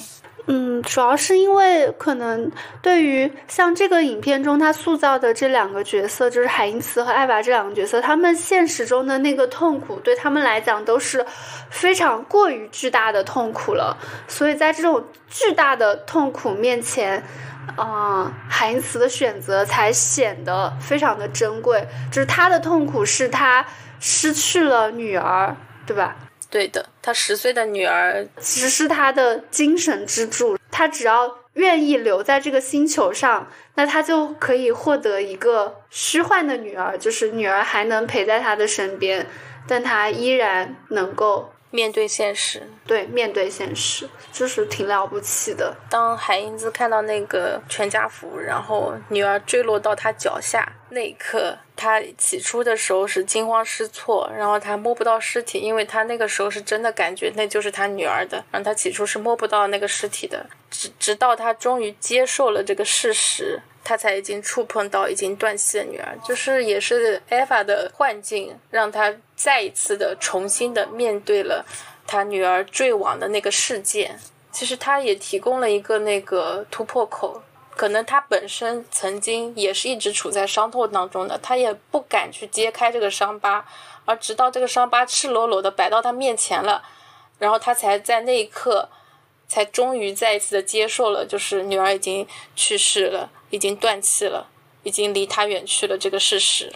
嗯，主要是因为可能对于像这个影片中他塑造的这两个角色，就是海因茨和艾娃这两个角色，他们现实中的那个痛苦对他们来讲都是非常过于巨大的痛苦了。所以在这种巨大的痛苦面前，啊，海因茨的选择才显得非常的珍贵。就是他的痛苦是他失去了女儿，对吧？对的，他十岁的女儿其实是他的精神支柱。他只要愿意留在这个星球上，那他就可以获得一个虚幻的女儿，就是女儿还能陪在他的身边，但他依然能够。面对现实，对，面对现实，就是挺了不起的。当海英子看到那个全家福，然后女儿坠落到他脚下那一刻，他起初的时候是惊慌失措，然后他摸不到尸体，因为他那个时候是真的感觉那就是他女儿的，然后他起初是摸不到那个尸体的，直直到他终于接受了这个事实。他才已经触碰到已经断气的女儿，就是也是艾法的幻境，让他再一次的重新的面对了他女儿坠亡的那个事件。其实他也提供了一个那个突破口，可能他本身曾经也是一直处在伤痛当中的，他也不敢去揭开这个伤疤，而直到这个伤疤赤裸裸的摆到他面前了，然后他才在那一刻，才终于再一次的接受了，就是女儿已经去世了。已经断气了，已经离他远去了这个事实。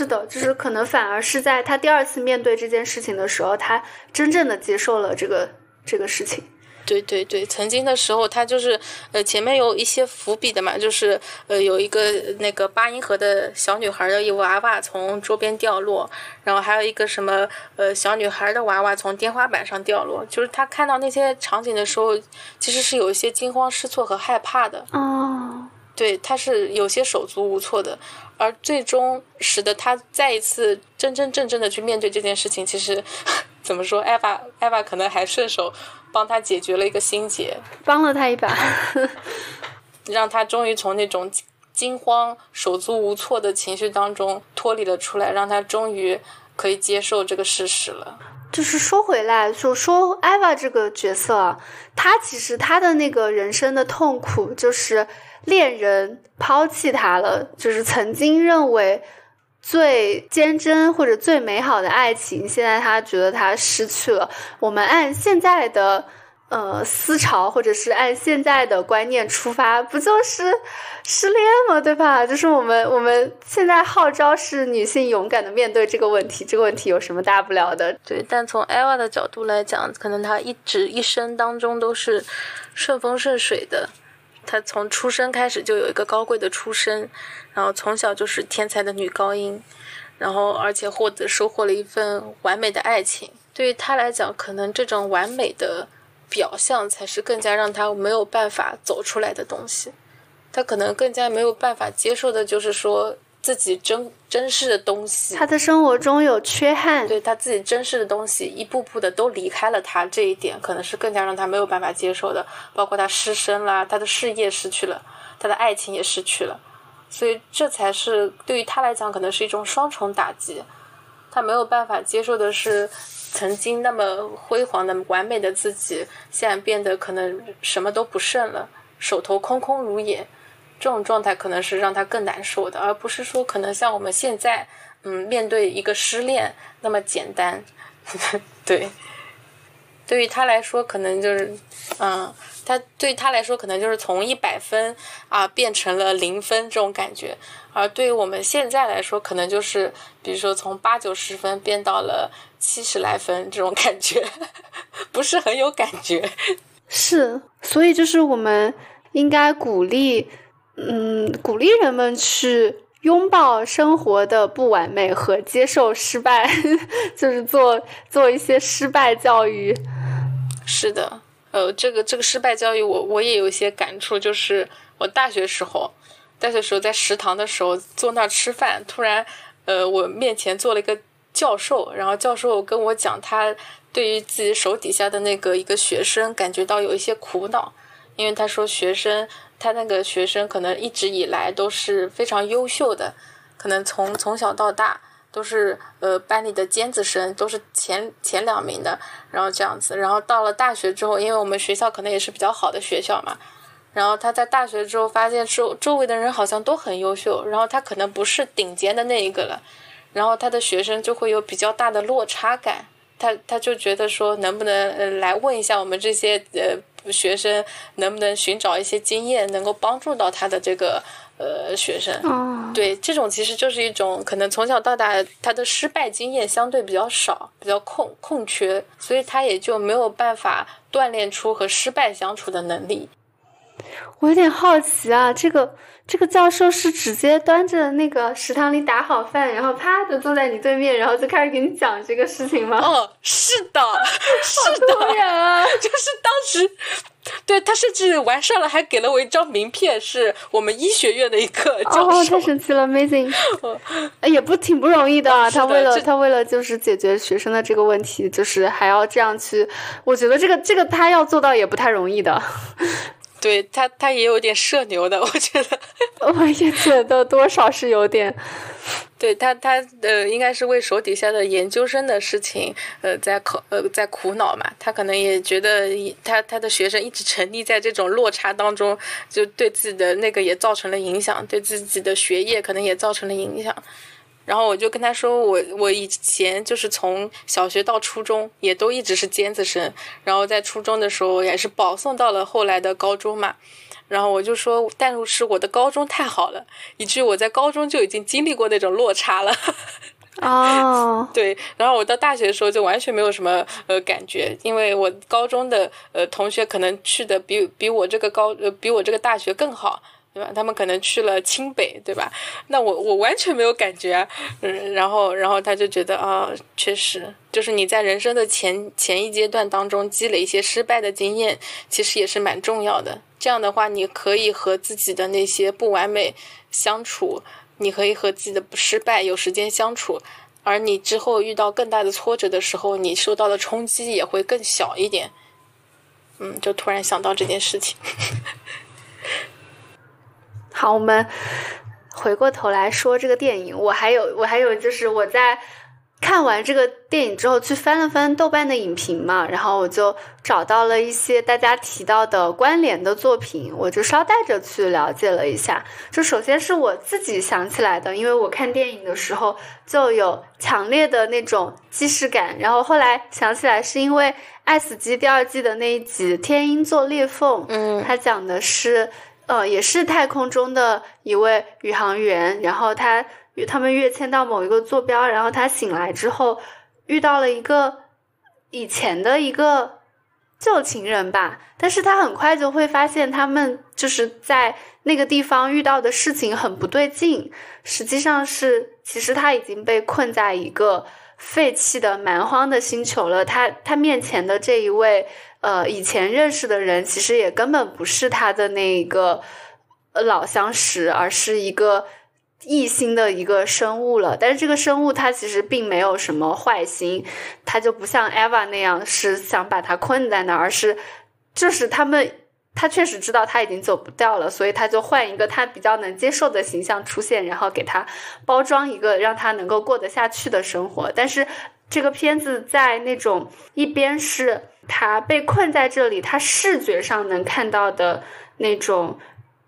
是的，就是可能反而是在他第二次面对这件事情的时候，他真正的接受了这个这个事情。对对对，曾经的时候他就是呃前面有一些伏笔的嘛，就是呃有一个那个八音盒的小女孩的一娃娃从桌边掉落，然后还有一个什么呃小女孩的娃娃从天花板上掉落，就是他看到那些场景的时候，其实是有一些惊慌失措和害怕的。哦，对，他是有些手足无措的，而最终使得他再一次真真正正的去面对这件事情，其实 怎么说，艾娃艾娃可能还顺手。帮他解决了一个心结，帮了他一把，让他终于从那种惊慌、手足无措的情绪当中脱离了出来，让他终于可以接受这个事实了。就是说回来，就说艾娃这个角色，她其实她的那个人生的痛苦，就是恋人抛弃她了，就是曾经认为。最坚贞或者最美好的爱情，现在他觉得她失去了。我们按现在的呃，思潮或者是按现在的观念出发，不就是失恋吗？对吧？就是我们我们现在号召是女性勇敢的面对这个问题，这个问题有什么大不了的？对，但从艾娃的角度来讲，可能她一直一生当中都是顺风顺水的，她从出生开始就有一个高贵的出身，然后从小就是天才的女高音，然后而且获得收获了一份完美的爱情。对于她来讲，可能这种完美的。表象才是更加让他没有办法走出来的东西，他可能更加没有办法接受的就是说自己真真实的东西。他的生活中有缺憾，对他自己真实的东西一步步的都离开了他，这一点可能是更加让他没有办法接受的。包括他失身啦，他的事业失去了，他的爱情也失去了，所以这才是对于他来讲可能是一种双重打击。他没有办法接受的是。曾经那么辉煌的、完美的自己，现在变得可能什么都不剩了，手头空空如也。这种状态可能是让他更难受的，而不是说可能像我们现在，嗯，面对一个失恋那么简单。对，对于他来说，可能就是，嗯，他对他来说，可能就是从一百分啊变成了零分这种感觉。而对于我们现在来说，可能就是，比如说从八九十分变到了七十来分这种感觉，不是很有感觉。是，所以就是我们应该鼓励，嗯，鼓励人们去拥抱生活的不完美和接受失败，就是做做一些失败教育。是的，呃，这个这个失败教育，我我也有一些感触，就是我大学时候。大学时候在食堂的时候坐那儿吃饭，突然，呃，我面前坐了一个教授，然后教授跟我讲，他对于自己手底下的那个一个学生感觉到有一些苦恼，因为他说学生他那个学生可能一直以来都是非常优秀的，可能从从小到大都是呃班里的尖子生，都是前前两名的，然后这样子，然后到了大学之后，因为我们学校可能也是比较好的学校嘛。然后他在大学之后发现周周围的人好像都很优秀，然后他可能不是顶尖的那一个了，然后他的学生就会有比较大的落差感，他他就觉得说能不能呃来问一下我们这些呃学生能不能寻找一些经验，能够帮助到他的这个呃学生。对，这种其实就是一种可能从小到大他的失败经验相对比较少，比较空空缺，所以他也就没有办法锻炼出和失败相处的能力。我有点好奇啊，这个这个教授是直接端着那个食堂里打好饭，然后啪就坐在你对面，然后就开始给你讲这个事情吗？哦，是的，是的，啊！就是当时，对他甚至完事了，还给了我一张名片，是我们医学院的一个教授。哦，太神奇了，Amazing！也不挺不容易的，他为了他为了就是解决学生的这个问题，就是还要这样去，我觉得这个这个他要做到也不太容易的。对他，他也有点社牛的，我觉得，我也觉得多少是有点。对他，他呃，应该是为手底下的研究生的事情，呃，在考呃在苦恼嘛。他可能也觉得他他的学生一直沉溺在这种落差当中，就对自己的那个也造成了影响，对自己的学业可能也造成了影响。然后我就跟他说，我我以前就是从小学到初中也都一直是尖子生，然后在初中的时候也是保送到了后来的高中嘛。然后我就说，但是我的高中太好了，以至于我在高中就已经经历过那种落差了。哦，对。然后我到大学的时候就完全没有什么呃感觉，因为我高中的呃同学可能去的比比我这个高呃比我这个大学更好。对吧？他们可能去了清北，对吧？那我我完全没有感觉，嗯，然后然后他就觉得啊，确实，就是你在人生的前前一阶段当中积累一些失败的经验，其实也是蛮重要的。这样的话，你可以和自己的那些不完美相处，你可以和自己的不失败有时间相处，而你之后遇到更大的挫折的时候，你受到的冲击也会更小一点。嗯，就突然想到这件事情。好，我们回过头来说这个电影。我还有，我还有，就是我在看完这个电影之后，去翻了翻豆瓣的影评嘛，然后我就找到了一些大家提到的关联的作品，我就捎带着去了解了一下。就首先是我自己想起来的，因为我看电影的时候就有强烈的那种既视感，然后后来想起来是因为《爱死机》第二季的那一集《天鹰座裂缝》，嗯，它讲的是，呃，也是太空中的一位宇航员，然后他。他们跃迁到某一个坐标，然后他醒来之后遇到了一个以前的一个旧情人吧，但是他很快就会发现他们就是在那个地方遇到的事情很不对劲。实际上是，其实他已经被困在一个废弃的蛮荒的星球了。他他面前的这一位呃以前认识的人，其实也根本不是他的那个老相识，而是一个。异星的一个生物了，但是这个生物它其实并没有什么坏心，它就不像 Eva 那样是想把它困在那儿，而是就是他们他确实知道他已经走不掉了，所以他就换一个他比较能接受的形象出现，然后给他包装一个让他能够过得下去的生活。但是这个片子在那种一边是他被困在这里，他视觉上能看到的那种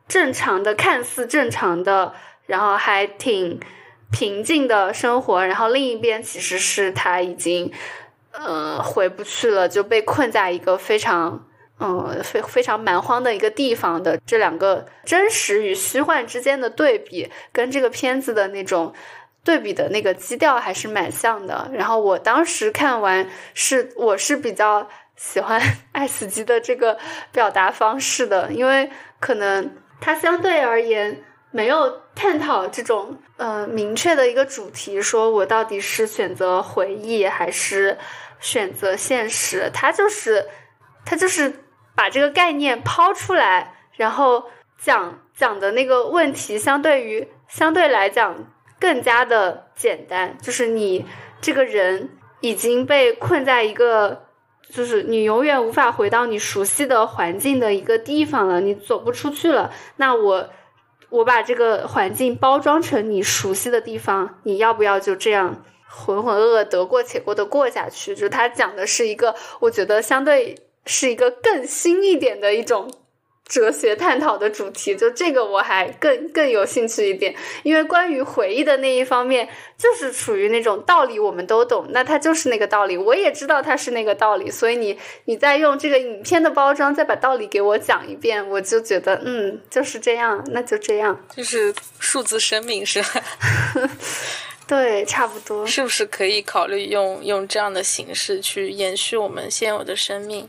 正常的、看似正常的。然后还挺平静的生活，然后另一边其实是他已经呃回不去了，就被困在一个非常嗯非非常蛮荒的一个地方的这两个真实与虚幻之间的对比，跟这个片子的那种对比的那个基调还是蛮像的。然后我当时看完是我是比较喜欢 爱死机的这个表达方式的，因为可能它相对而言。没有探讨这种呃明确的一个主题，说我到底是选择回忆还是选择现实？他就是他就是把这个概念抛出来，然后讲讲的那个问题，相对于相对来讲更加的简单，就是你这个人已经被困在一个，就是你永远无法回到你熟悉的环境的一个地方了，你走不出去了。那我。我把这个环境包装成你熟悉的地方，你要不要就这样浑浑噩噩、得过且过的过下去？就是他讲的是一个，我觉得相对是一个更新一点的一种。哲学探讨的主题，就这个我还更更有兴趣一点，因为关于回忆的那一方面，就是处于那种道理我们都懂，那它就是那个道理，我也知道它是那个道理，所以你你再用这个影片的包装再把道理给我讲一遍，我就觉得嗯就是这样，那就这样，就是数字生命是吧？对，差不多，是不是可以考虑用用这样的形式去延续我们现有的生命？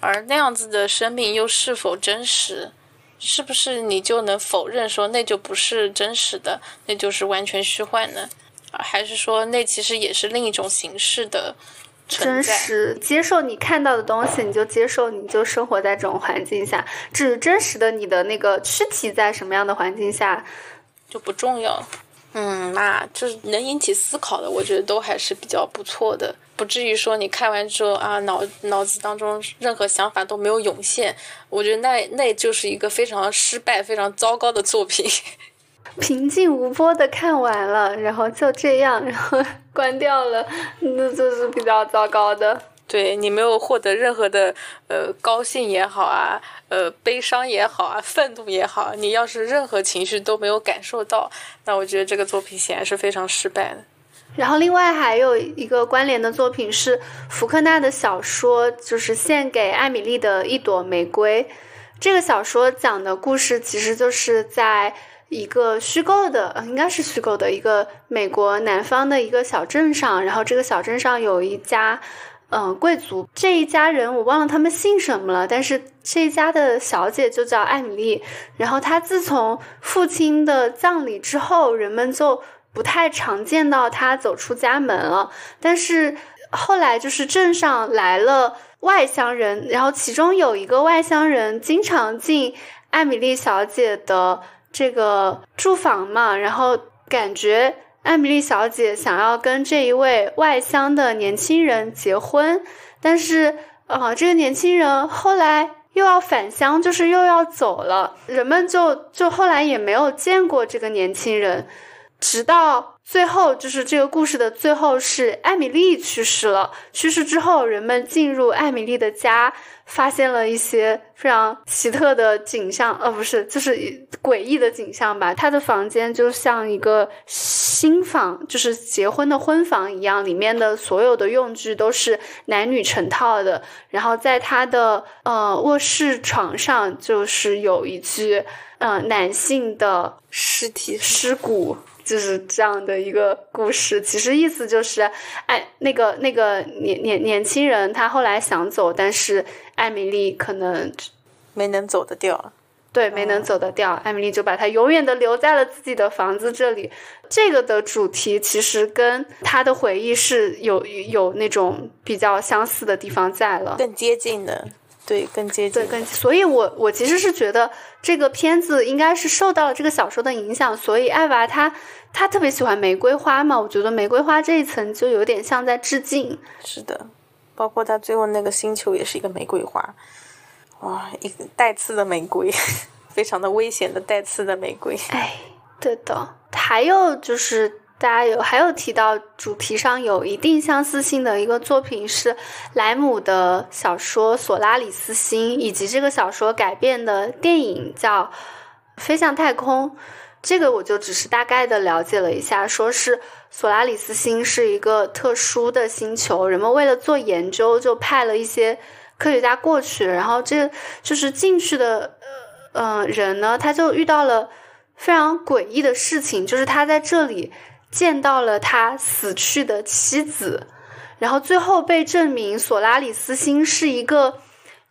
而那样子的生命又是否真实？是不是你就能否认说那就不是真实的，那就是完全虚幻呢？还是说那其实也是另一种形式的真实？接受你看到的东西，你就接受，你就生活在这种环境下。至于真实的你的那个躯体在什么样的环境下，就不重要。嗯，那就是能引起思考的，我觉得都还是比较不错的。不至于说你看完之后啊，脑脑子当中任何想法都没有涌现。我觉得那那就是一个非常失败、非常糟糕的作品。平静无波的看完了，然后就这样，然后关掉了，那就是比较糟糕的。对你没有获得任何的呃高兴也好啊，呃悲伤也好啊，愤怒也好，你要是任何情绪都没有感受到，那我觉得这个作品显然是非常失败的。然后，另外还有一个关联的作品是福克纳的小说，就是《献给艾米丽的一朵玫瑰》。这个小说讲的故事其实就是在一个虚构的，应该是虚构的一个美国南方的一个小镇上，然后这个小镇上有一家，嗯，贵族。这一家人我忘了他们姓什么了，但是这一家的小姐就叫艾米丽。然后她自从父亲的葬礼之后，人们就。不太常见到她走出家门了，但是后来就是镇上来了外乡人，然后其中有一个外乡人经常进艾米丽小姐的这个住房嘛，然后感觉艾米丽小姐想要跟这一位外乡的年轻人结婚，但是啊，这个年轻人后来又要返乡，就是又要走了，人们就就后来也没有见过这个年轻人。直到最后就是这个故事的最后是艾米丽去世了。去世之后，人们进入艾米丽的家，发现了一些非常奇特的景象，呃，不是，就是诡异的景象吧。她的房间就像一个新房，就是结婚的婚房一样，里面的所有的用具都是男女成套的。然后在她的呃卧室床上，就是有一具呃男性的尸体尸骨。就是这样的一个故事，其实意思就是，哎，那个那个年年年轻人他后来想走，但是艾米丽可能没能走得掉，对，没能走得掉，艾米丽就把他永远的留在了自己的房子这里。这个的主题其实跟他的回忆是有有那种比较相似的地方在了，更接近的。对，更接近。对，更。所以，我我其实是觉得这个片子应该是受到了这个小说的影响，所以艾娃她她特别喜欢玫瑰花嘛，我觉得玫瑰花这一层就有点像在致敬。是的，包括他最后那个星球也是一个玫瑰花，哇，一个带刺的玫瑰，非常的危险的带刺的玫瑰。哎，对的，还有就是。大家有还有提到主题上有一定相似性的一个作品是莱姆的小说《索拉里斯星》，以及这个小说改编的电影叫《飞向太空》。这个我就只是大概的了解了一下，说是索拉里斯星是一个特殊的星球，人们为了做研究就派了一些科学家过去，然后这就是进去的呃人呢，他就遇到了非常诡异的事情，就是他在这里。见到了他死去的妻子，然后最后被证明索拉里斯星是一个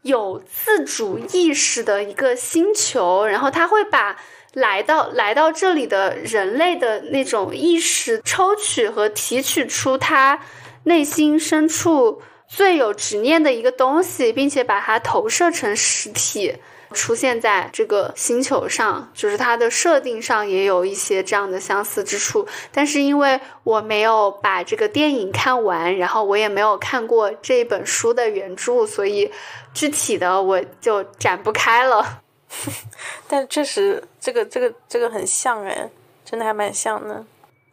有自主意识的一个星球，然后他会把来到来到这里的人类的那种意识抽取和提取出他内心深处最有执念的一个东西，并且把它投射成实体。出现在这个星球上，就是它的设定上也有一些这样的相似之处。但是因为我没有把这个电影看完，然后我也没有看过这本书的原著，所以具体的我就展不开了。但确实，这个这个这个很像哎，真的还蛮像的。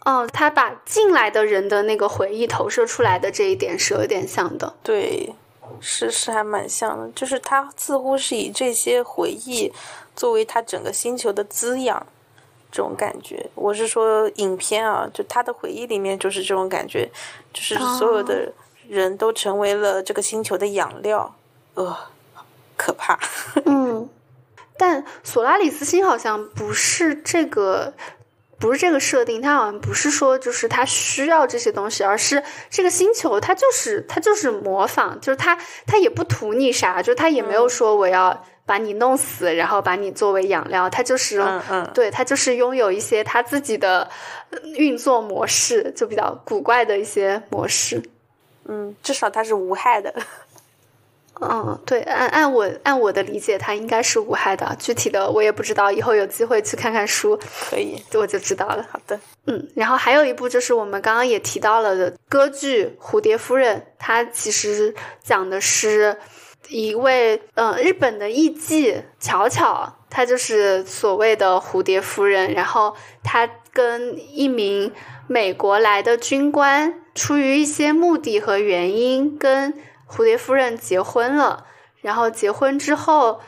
哦，他把进来的人的那个回忆投射出来的这一点是有点像的。对。是是还蛮像的，就是他似乎是以这些回忆作为他整个星球的滋养，这种感觉。我是说影片啊，就他的回忆里面就是这种感觉，就是所有的人都成为了这个星球的养料，呃，可怕。嗯，但索拉里斯星好像不是这个。不是这个设定，它好像不是说就是它需要这些东西，而是这个星球它就是它就是模仿，就是它它也不图你啥，就它也没有说我要把你弄死，然后把你作为养料，它就是嗯嗯，对，它就是拥有一些它自己的运作模式，就比较古怪的一些模式。嗯，至少它是无害的。嗯，对，按按我按我的理解，它应该是无害的。具体的我也不知道，以后有机会去看看书，可以，我就知道了。好的，嗯，然后还有一部就是我们刚刚也提到了的歌剧《蝴蝶夫人》，它其实讲的是一位嗯日本的艺妓巧巧，她就是所谓的蝴蝶夫人，然后她跟一名美国来的军官，出于一些目的和原因跟。蝴蝶夫人结婚了，然后结婚之后，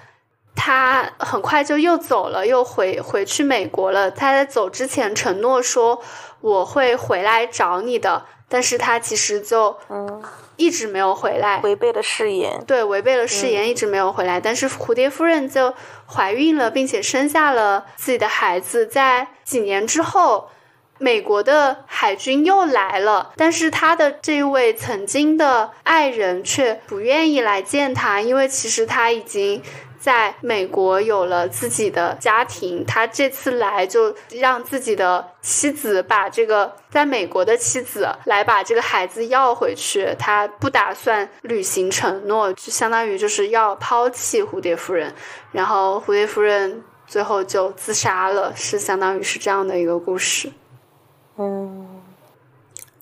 她很快就又走了，又回回去美国了。她在走之前承诺说我会回来找你的，但是她其实就嗯一直没有回来，违背了誓言。对，违背了誓言，一直没有回来。但是蝴蝶夫人就怀孕了，并且生下了自己的孩子。在几年之后。美国的海军又来了，但是他的这位曾经的爱人却不愿意来见他，因为其实他已经在美国有了自己的家庭。他这次来就让自己的妻子把这个在美国的妻子来把这个孩子要回去，他不打算履行承诺，就相当于就是要抛弃蝴蝶夫人，然后蝴蝶夫人最后就自杀了，是相当于是这样的一个故事。嗯，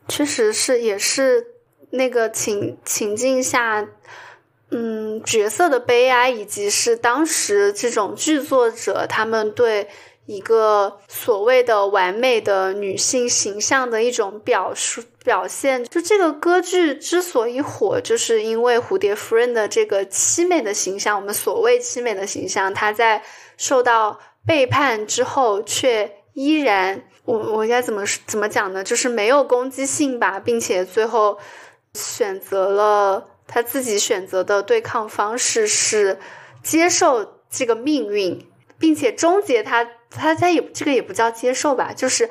确实是，也是那个情情境下，嗯，角色的悲哀，以及是当时这种剧作者他们对一个所谓的完美的女性形象的一种表述表现。就这个歌剧之所以火，就是因为蝴蝶夫人的这个凄美的形象，我们所谓凄美的形象，她在受到背叛之后，却依然，我我应该怎么怎么讲呢？就是没有攻击性吧，并且最后选择了他自己选择的对抗方式是接受这个命运，并且终结他。他他也这个也不叫接受吧，就是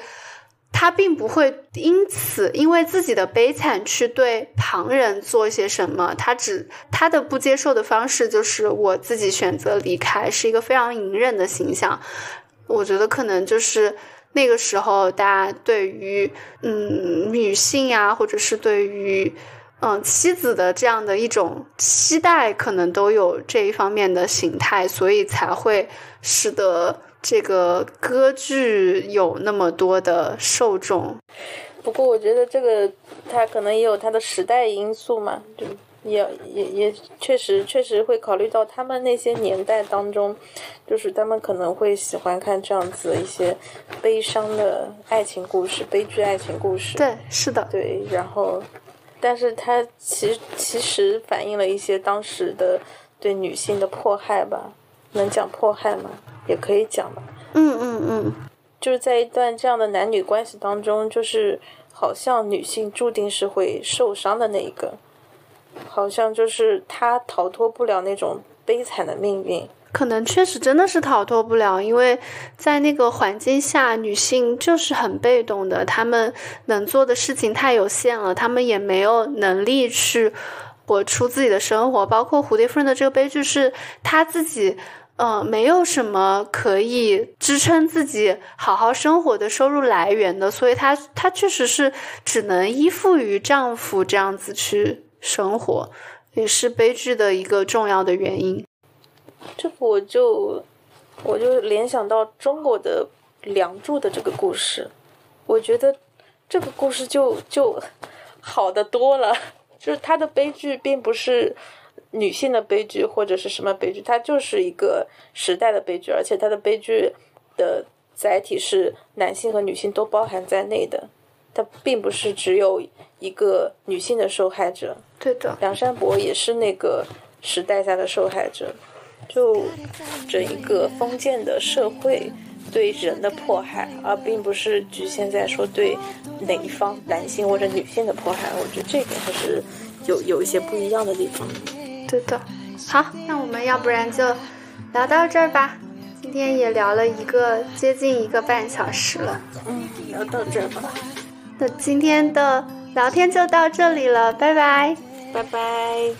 他并不会因此因为自己的悲惨去对旁人做些什么，他只他的不接受的方式就是我自己选择离开，是一个非常隐忍的形象。我觉得可能就是那个时候大家对于嗯女性啊，或者是对于嗯妻子的这样的一种期待，可能都有这一方面的形态，所以才会使得。这个歌剧有那么多的受众，不过我觉得这个它可能也有它的时代因素嘛，就也也也确实确实会考虑到他们那些年代当中，就是他们可能会喜欢看这样子一些悲伤的爱情故事、悲剧爱情故事。对，是的，对。然后，但是它其其实反映了一些当时的对女性的迫害吧？能讲迫害吗？也可以讲吧，嗯嗯嗯，就是在一段这样的男女关系当中，就是好像女性注定是会受伤的那一个，好像就是她逃脱不了那种悲惨的命运。可能确实真的是逃脱不了，因为在那个环境下，女性就是很被动的，她们能做的事情太有限了，她们也没有能力去活出自己的生活。包括蝴蝶夫人的这个悲剧，是她自己。嗯，没有什么可以支撑自己好好生活的收入来源的，所以她她确实是只能依附于丈夫这样子去生活，也是悲剧的一个重要的原因。这个我就我就联想到中国的《梁祝》的这个故事，我觉得这个故事就就好的多了，就是它的悲剧并不是。女性的悲剧或者是什么悲剧，它就是一个时代的悲剧，而且它的悲剧的载体是男性和女性都包含在内的，它并不是只有一个女性的受害者。对的，梁山伯也是那个时代下的受害者，就整一个封建的社会对人的迫害，而并不是局限在说对哪一方男性或者女性的迫害。我觉得这点还是有有一些不一样的地方。对的，好，那我们要不然就聊到这儿吧。今天也聊了一个接近一个半小时了，嗯，聊到这儿吧。那今天的聊天就到这里了，拜拜，拜拜。